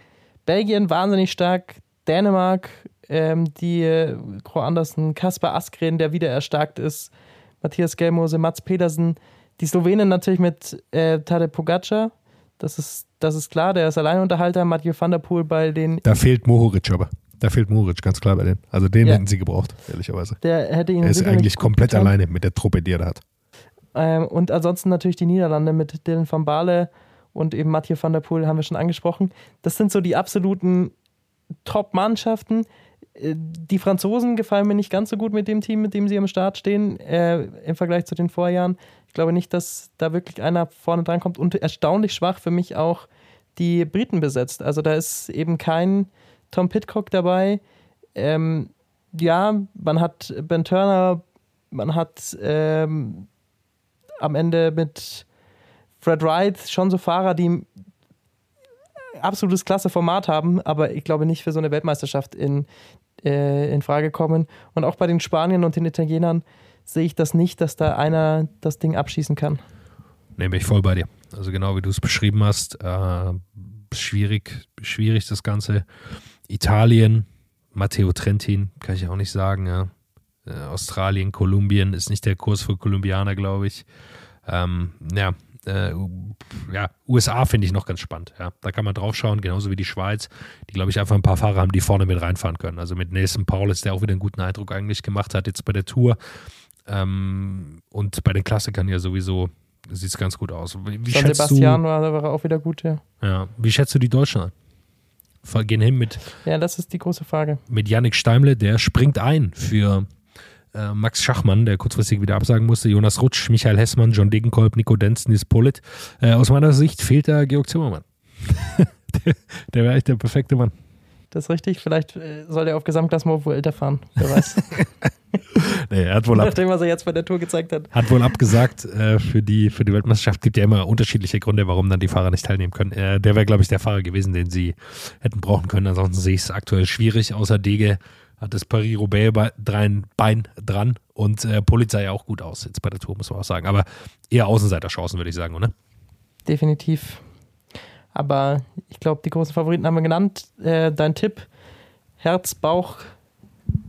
Belgien wahnsinnig stark, Dänemark, ähm, die äh, Gro Andersen, Kaspar Askren, der wieder erstarkt ist, Matthias Gelmose, Mats Pedersen, die Slowenen natürlich mit äh, Tadej Pogacar, das ist, das ist klar, der ist Alleinunterhalter, Mathieu van der Poel bei den, Da fehlt Mohoric aber. Da fehlt Mohoric, ganz klar bei denen. Also den Ja. hätten sie gebraucht, ehrlicherweise. der hätte ihn Er ist eigentlich komplett getan. alleine mit der Truppe, die er da hat. Ähm, und ansonsten natürlich die Niederlande mit Dylan van Baale und eben Mathieu van der Poel haben wir schon angesprochen. Das sind so die absoluten Top-Mannschaften. Äh, Die Franzosen gefallen mir nicht ganz so gut mit dem Team, mit dem sie am Start stehen, äh, im Vergleich zu den Vorjahren. Ich glaube nicht, dass da wirklich einer vorne drankommt und erstaunlich schwach für mich auch die Briten besetzt. Also da ist eben kein Tom Pitcock dabei. Ähm, ja, man hat Ben Turner, man hat ähm, am Ende mit Fred Wright schon so Fahrer, die absolutes klasse Format haben, aber ich glaube nicht für so eine Weltmeisterschaft in, äh, in Frage kommen. Und auch bei den Spaniern und den Italienern sehe ich das nicht, dass da einer das Ding abschießen kann. Bin ich voll bei dir. Also genau wie du es beschrieben hast, äh, schwierig, schwierig das Ganze. Italien, Matteo Trentin, kann ich auch nicht sagen, ja. Äh, Australien, Kolumbien ist nicht der Kurs für Kolumbianer, glaube ich. Ähm, ja, äh, ja, USA finde ich noch ganz spannend. Ja. Da kann man drauf schauen, genauso wie die Schweiz, die, glaube ich, einfach ein paar Fahrer haben, die vorne mit reinfahren können. Also mit Nelson Paulus, der auch wieder einen guten Eindruck eigentlich gemacht hat, jetzt bei der Tour. Ähm, und bei den Klassikern ja sowieso sieht es ganz gut aus. Wie, San Sebastian war, war auch wieder gut, ja. du, ja, wie schätzt du die Deutschen an? Gehen hin mit, Ja, das ist die große Frage. mit Yannick Steimle, der springt ein für äh, Max Schachmann, der kurzfristig wieder absagen musste, Jonas Rutsch, Michael Hessmann, John Degenkolb, Nico Denz, Nils Pollitt. Äh, aus meiner Sicht fehlt da Georg Zimmermann. der der wäre echt der perfekte Mann. Das ist richtig. Vielleicht äh, soll der auf Gesamtklassement wohl älter fahren. Wer weiß. Nee, er hat wohl, Nachdem, was er jetzt bei der Tour gezeigt hat. hat wohl abgesagt äh, für, die, für die Weltmeisterschaft. Gibt ja immer unterschiedliche Gründe, warum dann die Fahrer nicht teilnehmen können. Äh, der wäre, glaube ich, der Fahrer gewesen, den sie hätten brauchen können. Ansonsten sehe ich es aktuell schwierig. Außer Dege hat das Paris-Roubaix drein Bein dran und äh, Polizei ja auch gut aus jetzt bei der Tour, muss man auch sagen. Aber eher Außenseiterchancen, würde ich sagen, oder? Definitiv. Aber ich glaube, die großen Favoriten haben wir genannt. Äh, dein Tipp: Herz, Bauch,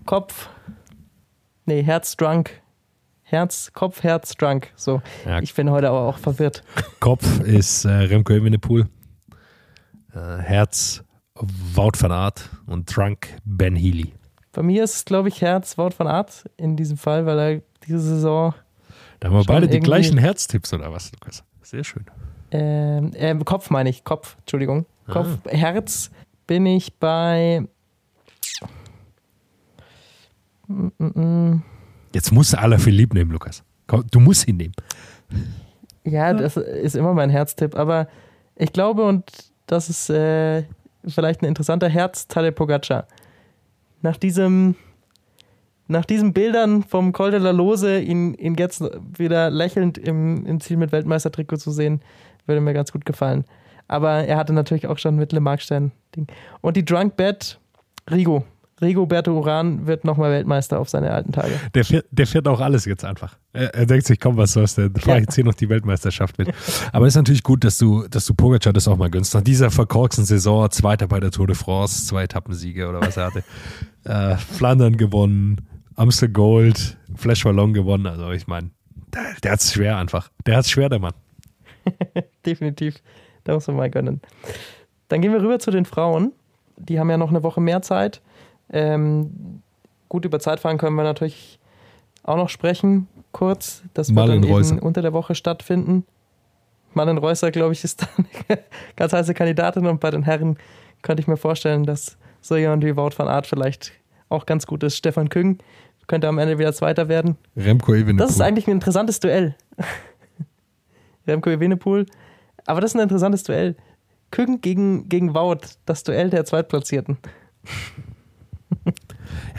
Kopf. Nee, Herz, Drunk. Herz, Kopf, Herz, Drunk. So. Ja, Ich bin heute aber auch verwirrt. Kopf ist äh, Remco Evenepoel. Äh, Herz Wout van Aert und Trunk Ben Healy. Bei mir ist es, glaube ich, Herz, Wort von Art in diesem Fall, weil er diese Saison Da haben wir beide die gleichen Herztipps oder was, Lukas? Sehr schön. Ähm, ähm, Kopf meine ich, Kopf, Entschuldigung. Ah. Kopf, Herz bin ich bei. Mm, mm, mm. Jetzt musst du aller Philipp nehmen, Lukas. Du musst ihn nehmen. Ja, das ist immer mein Herztipp, aber ich glaube, und das ist äh, vielleicht ein interessanter Herz, Tadej Pogacar. Nach diesem, nach diesen Bildern vom Col de la Lose, ihn, ihn jetzt wieder lächelnd im, im Ziel mit Weltmeistertrikot zu sehen, würde mir ganz gut gefallen. Aber er hatte natürlich auch schon mit Le Markstein Ding. Und die Drunk Bet, Rigo. Rigo Berto Uran wird nochmal Weltmeister auf seine alten Tage. Der fährt, der fährt auch alles jetzt einfach. Er, er denkt sich, komm, was soll's denn? Fahr Ja. ich jetzt hier noch die Weltmeisterschaft mit. Aber es ist natürlich gut, dass du, dass du Pogacar das auch mal gönnst. Nach dieser verkorksten Saison, Zweiter bei der Tour de France, zwei Etappensiege oder was er hatte. äh, Flandern gewonnen, Amstel Gold, Flash Ballon gewonnen. Also ich meine, der, der hat's schwer einfach. Der hat's schwer, der Mann. definitiv. Da muss man mal gönnen. Dann gehen wir rüber zu den Frauen. Die haben ja noch eine Woche mehr Zeit. Ähm, gut, über Zeitfahren können wir natürlich auch noch sprechen, kurz. Das wird dann eben unter der Woche stattfinden. Marlen Reusser, glaube ich, ist da eine ganz heiße Kandidatin und bei den Herren könnte ich mir vorstellen, dass so jemand wie Wout van Art vielleicht auch ganz gut ist. Stefan Küng könnte am Ende wieder Zweiter werden. Remco Evenepoel. Das ist eigentlich ein interessantes Duell. Remco Evenepoel. Aber das ist ein interessantes Duell. Küng gegen, gegen Wout, das Duell der Zweitplatzierten.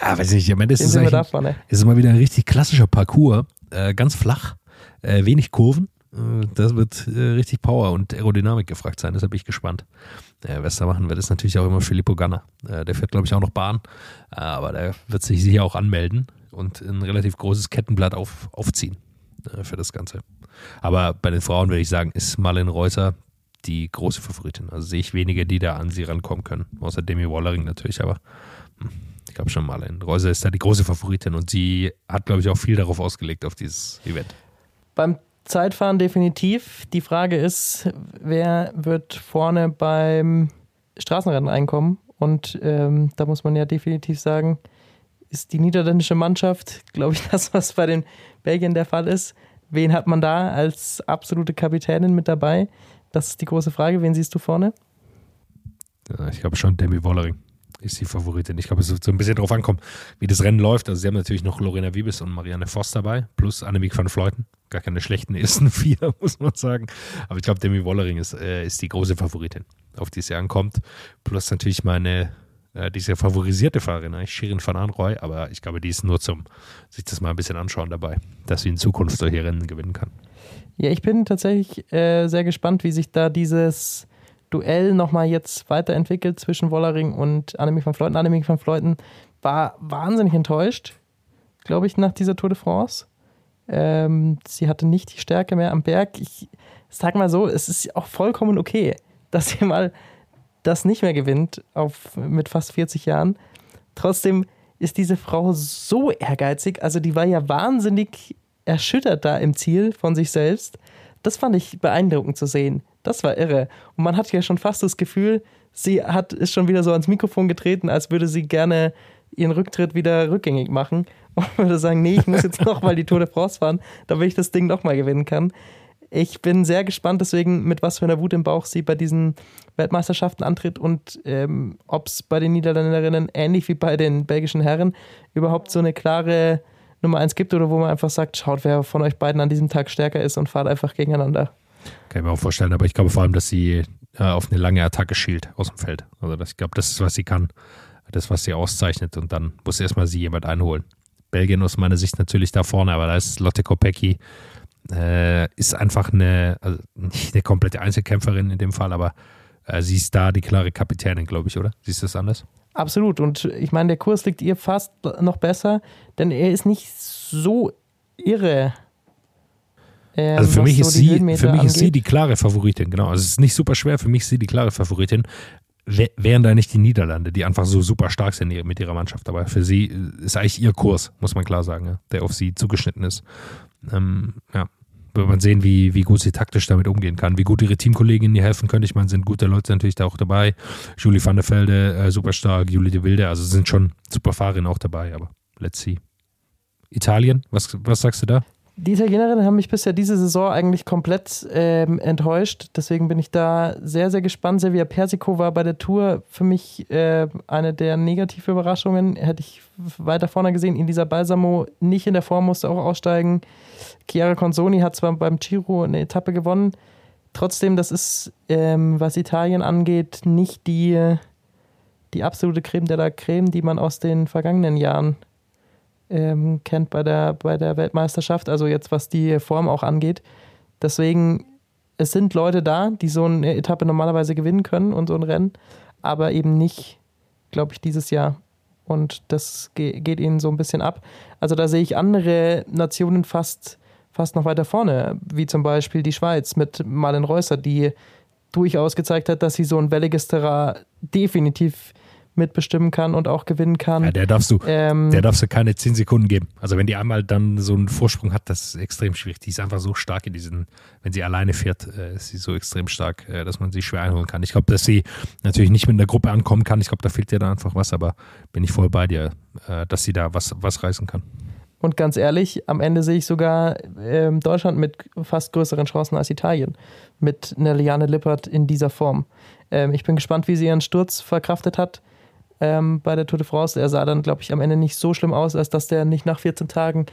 Ja, weiß nicht, ich meine, das Den ist, sind wir eigentlich, da vorne. es ist mal wieder ein richtig klassischer Parcours. Äh, ganz flach, äh, wenig Kurven. Äh, das wird äh, richtig Power und Aerodynamik gefragt sein. Deshalb bin ich gespannt. Äh, was da machen wird, ist natürlich auch immer Filippo Ganna. Äh, der fährt, glaube ich, auch noch Bahn. Aber der wird sich sicher auch anmelden und ein relativ großes Kettenblatt auf, aufziehen für das Ganze. Aber bei den Frauen würde ich sagen, ist Marlene Reusser die große Favoritin. Also sehe ich wenige, die da an sie rankommen können. Außer Demi Wallering natürlich, aber hm, ich glaube schon Marlene Reusser ist da die große Favoritin und sie hat, glaube ich, auch viel darauf ausgelegt, auf dieses Event. Beim Zeitfahren definitiv. Die Frage ist, wer wird vorne beim Straßenrennen einkommen? Und ähm, da muss man ja definitiv sagen, ist die niederländische Mannschaft, glaube ich, das, was bei den Belgiern der Fall ist. Wen hat man da als absolute Kapitänin mit dabei? Das ist die große Frage. Wen siehst du vorne? Ich glaube schon, Demi Wollering ist die Favoritin. Ich glaube, es wird so ein bisschen drauf ankommen, wie das Rennen läuft. Also sie haben natürlich noch Lorena Wiebes und Marianne Voss dabei, plus Annemiek van Fleuten. Gar keine schlechten ersten vier, muss man sagen. Aber ich glaube, Demi Wollering ist, äh, ist die große Favoritin, auf die es ja ankommt. Plus natürlich meine, äh, diese favorisierte Fahrerin, eigentlich Shirin van Anrooy. Aber ich glaube, die ist nur zum sich das mal ein bisschen anschauen dabei, dass sie in Zukunft solche Rennen gewinnen kann. Ja, ich bin tatsächlich äh, sehr gespannt, wie sich da dieses Duell nochmal jetzt weiterentwickelt zwischen Wollering und Annemiek van Fleuten. Annemiek van Fleuten war wahnsinnig enttäuscht, glaube ich, nach dieser Tour de France. Ähm, sie hatte nicht die Stärke mehr am Berg. Ich sag mal so, es ist auch vollkommen okay, dass sie mal das nicht mehr gewinnt auf, mit fast 40 Jahren. Trotzdem ist diese Frau so ehrgeizig. Also die war ja wahnsinnig erschüttert da im Ziel von sich selbst. Das fand ich beeindruckend zu sehen. Das war irre. Und man hat ja schon fast das Gefühl, sie hat, ist schon wieder so ans Mikrofon getreten, als würde sie gerne ihren Rücktritt wieder rückgängig machen und würde sagen, nee, ich muss jetzt noch mal die Tour de France fahren, damit ich das Ding noch mal gewinnen kann. Ich bin sehr gespannt deswegen, mit was für einer Wut im Bauch sie bei diesen Weltmeisterschaften antritt und ähm, ob es bei den Niederländerinnen ähnlich wie bei den belgischen Herren überhaupt so eine klare Nummer eins gibt oder wo man einfach sagt, schaut, wer von euch beiden an diesem Tag stärker ist und fahrt einfach gegeneinander. Kann ich mir auch vorstellen, aber ich glaube vor allem, dass sie äh, auf eine lange Attacke schielt aus dem Feld. Also das, ich glaube, das ist, was sie kann. Das, was sie auszeichnet und dann muss erstmal sie jemand einholen. Belgien aus meiner Sicht natürlich da vorne, aber da ist Lotte Kopecki, äh, ist einfach eine, also nicht eine komplette Einzelkämpferin in dem Fall, aber äh, sie ist da die klare Kapitänin, glaube ich, oder? Siehst du das anders? Absolut. Und ich meine, der Kurs liegt ihr fast noch besser, denn er ist nicht so irre. ähm, Also für mich, so ist sie, für mich ist sie die klare Favoritin, genau. Also es ist nicht super schwer, für mich ist sie die klare Favoritin. Wär- Wären da nicht die Niederlande, die einfach so super stark sind mit ihrer Mannschaft. Aber für sie äh, ist eigentlich ihr Kurs, muss man klar sagen, der auf sie zugeschnitten ist. Ähm, ja. Wird man sehen, wie, wie gut sie taktisch damit umgehen kann, wie gut ihre Teamkolleginnen ihr helfen können. Ich meine, sind gute Leute natürlich da auch dabei. Julie van der Velde, äh, super stark, Julie de Wilde, also sind schon super Fahrerinnen auch dabei, aber let's see. Italien, was, was sagst du da? Die Italienerinnen haben mich bisher diese Saison eigentlich komplett ähm, enttäuscht. Deswegen bin ich da sehr, sehr gespannt. Sevilla Persico war bei der Tour für mich äh, eine der negativen Überraschungen. Hätte ich weiter vorne gesehen. Dieser Balsamo nicht in der Form, musste auch aussteigen. Chiara Consoni hat zwar beim Giro eine Etappe gewonnen. Trotzdem, das ist, ähm, was Italien angeht, nicht die, die absolute Creme de la Creme, die man aus den vergangenen Jahren ähm, kennt bei der, bei der Weltmeisterschaft, also jetzt was die Form auch angeht. Deswegen, es sind Leute da, die so eine Etappe normalerweise gewinnen können und so ein Rennen, aber eben nicht, glaube ich, dieses Jahr. Und das ge geht ihnen so ein bisschen ab. Also da sehe ich andere Nationen fast, fast noch weiter vorne, wie zum Beispiel die Schweiz mit Marlen Reusser, die durchaus gezeigt hat, dass sie so ein welliges Terrain definitiv mitbestimmen kann und auch gewinnen kann. Ja, der darfst du, Ähm, der darfst du keine 10 Sekunden geben. Also wenn die einmal dann so einen Vorsprung hat, das ist extrem schwierig. Die ist einfach so stark in diesen, wenn sie alleine fährt, äh, ist sie so extrem stark, äh, dass man sie schwer einholen kann. Ich glaube, dass sie natürlich nicht mit einer Gruppe ankommen kann. Ich glaube, da fehlt ihr da einfach was, aber bin ich voll bei dir, äh, dass sie da was, was reißen kann. Und ganz ehrlich, am Ende sehe ich sogar ähm, Deutschland mit fast größeren Chancen als Italien. Mit einer Liane Lippert in dieser Form. Ähm, ich bin gespannt, wie sie ihren Sturz verkraftet hat ähm, bei der Tour de France. Er sah dann, glaube ich, am Ende nicht so schlimm aus, als dass der nicht nach 14 Tagen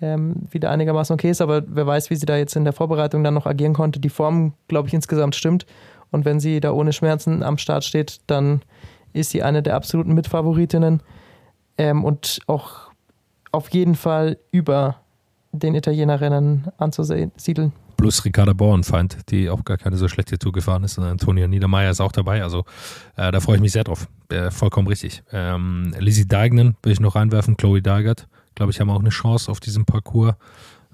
ähm, wieder einigermaßen okay ist. Aber wer weiß, wie sie da jetzt in der Vorbereitung dann noch agieren konnte. Die Form, glaube ich, insgesamt stimmt. Und wenn sie da ohne Schmerzen am Start steht, dann ist sie eine der absoluten Mitfavoritinnen ähm, und auch auf jeden Fall über den Italienerinnen anzusiedeln. Plus Ricarda Bauernfeind, die auch gar keine so schlechte Tour gefahren ist. Und Antonia Niedermeyer ist auch dabei. Also äh, da freue ich mich sehr drauf. Äh, vollkommen richtig. Ähm, Lizzie Deignan will ich noch reinwerfen. Chloe Deigert, glaube ich, haben auch eine Chance auf diesem Parcours.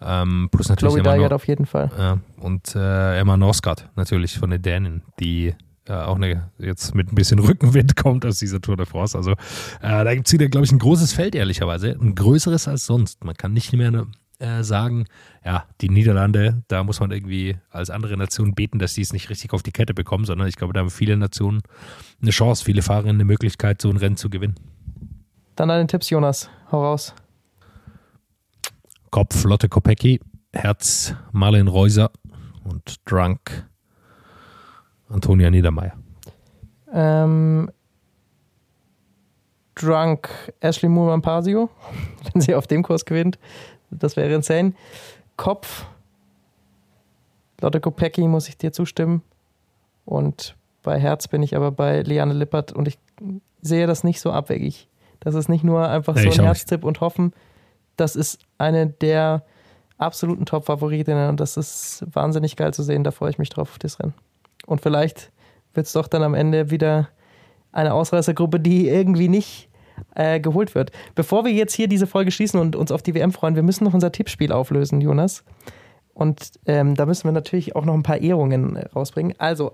Ähm, plus natürlich Chloe Emma Deigert Nor- auf jeden Fall. ja, und äh, Emma Norsgaard natürlich von den Dänen, die äh, auch eine, jetzt mit ein bisschen Rückenwind kommt aus dieser Tour de France. Also äh, da gibt es wieder, glaube ich, ein großes Feld, ehrlicherweise. Ein größeres als sonst. Man kann nicht mehr äh, sagen, ja, die Niederlande, da muss man irgendwie als andere Nation beten, dass die es nicht richtig auf die Kette bekommen, sondern ich glaube, da haben viele Nationen eine Chance, viele Fahrerinnen eine Möglichkeit, so ein Rennen zu gewinnen. Dann deine Tipps, Jonas. Hau raus. Kopf Lotte Kopecki, Herz Marlene Reuser und Drunk Antonia Niedermeyer. Ähm, Drunk Ashley Moore Pasio, wenn sie auf dem Kurs gewinnt. Das wäre insane. Kopf Lotte Kopecki muss ich dir zustimmen. Und bei Herz bin ich aber bei Liane Lippert und ich sehe das nicht so abwegig. Das ist nicht nur einfach Nee, so ein. Herztipp und hoffen. Das ist eine der absoluten Top-Favoritinnen und das ist wahnsinnig geil zu sehen. Da freue ich mich drauf auf das Rennen. Und vielleicht wird es doch dann am Ende wieder eine Ausreißergruppe, die irgendwie nicht äh, geholt wird. Bevor wir jetzt hier diese Folge schließen und uns auf die WM freuen, wir müssen noch unser Tippspiel auflösen, Jonas. Und ähm, da müssen wir natürlich auch noch ein paar Ehrungen rausbringen. Also,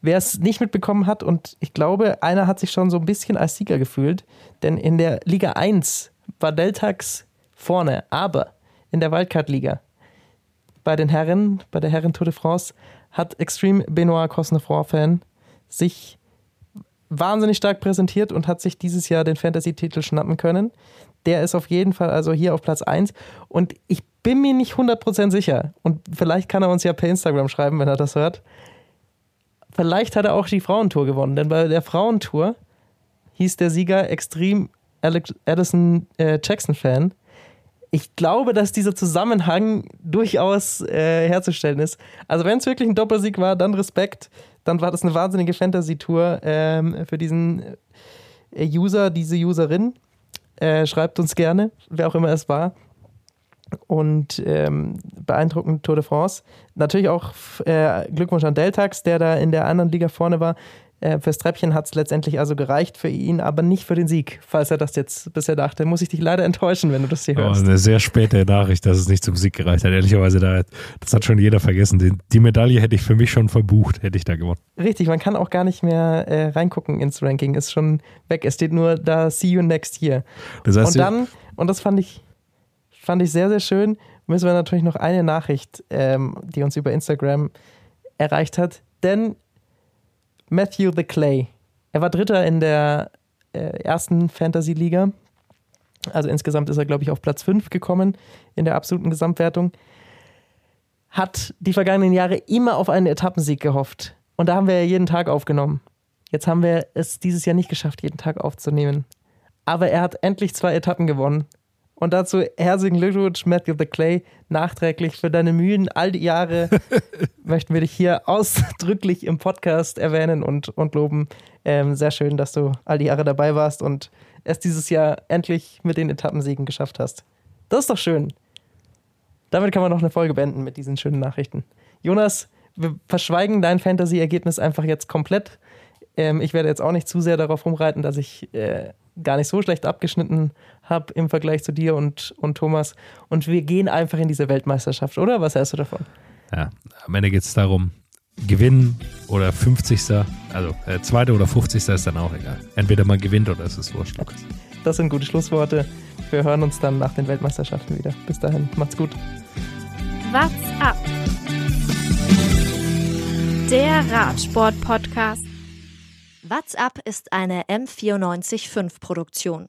wer es nicht mitbekommen hat, und ich glaube, einer hat sich schon so ein bisschen als Sieger gefühlt, denn in der Liga 1 war Deltax vorne, aber in der Wildcard-Liga bei den Herren, bei der Herren Tour de France, hat Extreme Benoit Cosnefroid-Fan sich wahnsinnig stark präsentiert und hat sich dieses Jahr den Fantasy-Titel schnappen können. Der ist auf jeden Fall also hier auf Platz 1. Und ich bin mir nicht 100% sicher. Und vielleicht kann er uns ja per Instagram schreiben, wenn er das hört. Vielleicht hat er auch die Frauentour gewonnen. Denn bei der Frauentour hieß der Sieger Extreme Alex- Addison äh, Jackson-Fan. Ich glaube, dass dieser Zusammenhang durchaus äh, herzustellen ist. Also wenn es wirklich ein Doppelsieg war, dann Respekt. Dann war das eine wahnsinnige Fantasy-Tour ähm, für diesen äh, User, diese Userin. Äh, schreibt uns gerne, wer auch immer es war. Und ähm, beeindruckend Tour de France. Natürlich auch äh, Glückwunsch an Deltax, der da in der anderen Liga vorne war. Äh, fürs Treppchen hat es letztendlich also gereicht für ihn, aber nicht für den Sieg, falls er das jetzt bisher dachte. Muss ich dich leider enttäuschen, wenn du das hier Oh, hörst. eine sehr späte Nachricht, dass es nicht zum Sieg gereicht hat. Ehrlicherweise, da, das hat schon jeder vergessen. Die, die Medaille hätte ich für mich schon verbucht, hätte ich da gewonnen. Richtig, man kann auch gar nicht mehr äh, reingucken ins Ranking, ist schon weg. Es steht nur da, see you next year. Das heißt, Und dann, und das fand ich, fand ich sehr, sehr schön, müssen wir natürlich noch eine Nachricht, ähm, die uns über Instagram erreicht hat. Denn Matthew the Clay, er war Dritter in der äh, ersten Fantasy-Liga. Also insgesamt ist er, glaube ich, auf Platz 5 gekommen in der absoluten Gesamtwertung. Hat die vergangenen Jahre immer auf einen Etappensieg gehofft. Und da haben wir ja jeden Tag aufgenommen. Jetzt haben wir es dieses Jahr nicht geschafft, jeden Tag aufzunehmen. Aber er hat endlich zwei Etappen gewonnen. Und dazu herzlichen Glückwunsch, Matthew the Clay, nachträglich für deine Mühen. All die Jahre möchten wir dich hier ausdrücklich im Podcast erwähnen und, und loben. Ähm, sehr schön, dass du all die Jahre dabei warst und es dieses Jahr endlich mit den Etappensiegen geschafft hast. Das ist doch schön. Damit kann man noch eine Folge beenden mit diesen schönen Nachrichten. Jonas, wir verschweigen dein Fantasy-Ergebnis einfach jetzt komplett. Ähm, ich werde jetzt auch nicht zu sehr darauf rumreiten, dass ich äh, gar nicht so schlecht abgeschnitten habe im Vergleich zu dir und, und Thomas. Und wir gehen einfach in diese Weltmeisterschaft, oder? Was hältst du davon? Ja, am Ende geht es darum, gewinnen oder 50. Also äh, zweite oder 50. ist dann auch egal. Entweder man gewinnt oder es ist wurscht. Das sind gute Schlussworte. Wir hören uns dann nach den Weltmeisterschaften wieder. Bis dahin, macht's gut. What's up? Der Radsport-Podcast. What's Up ist eine M945 Produktion.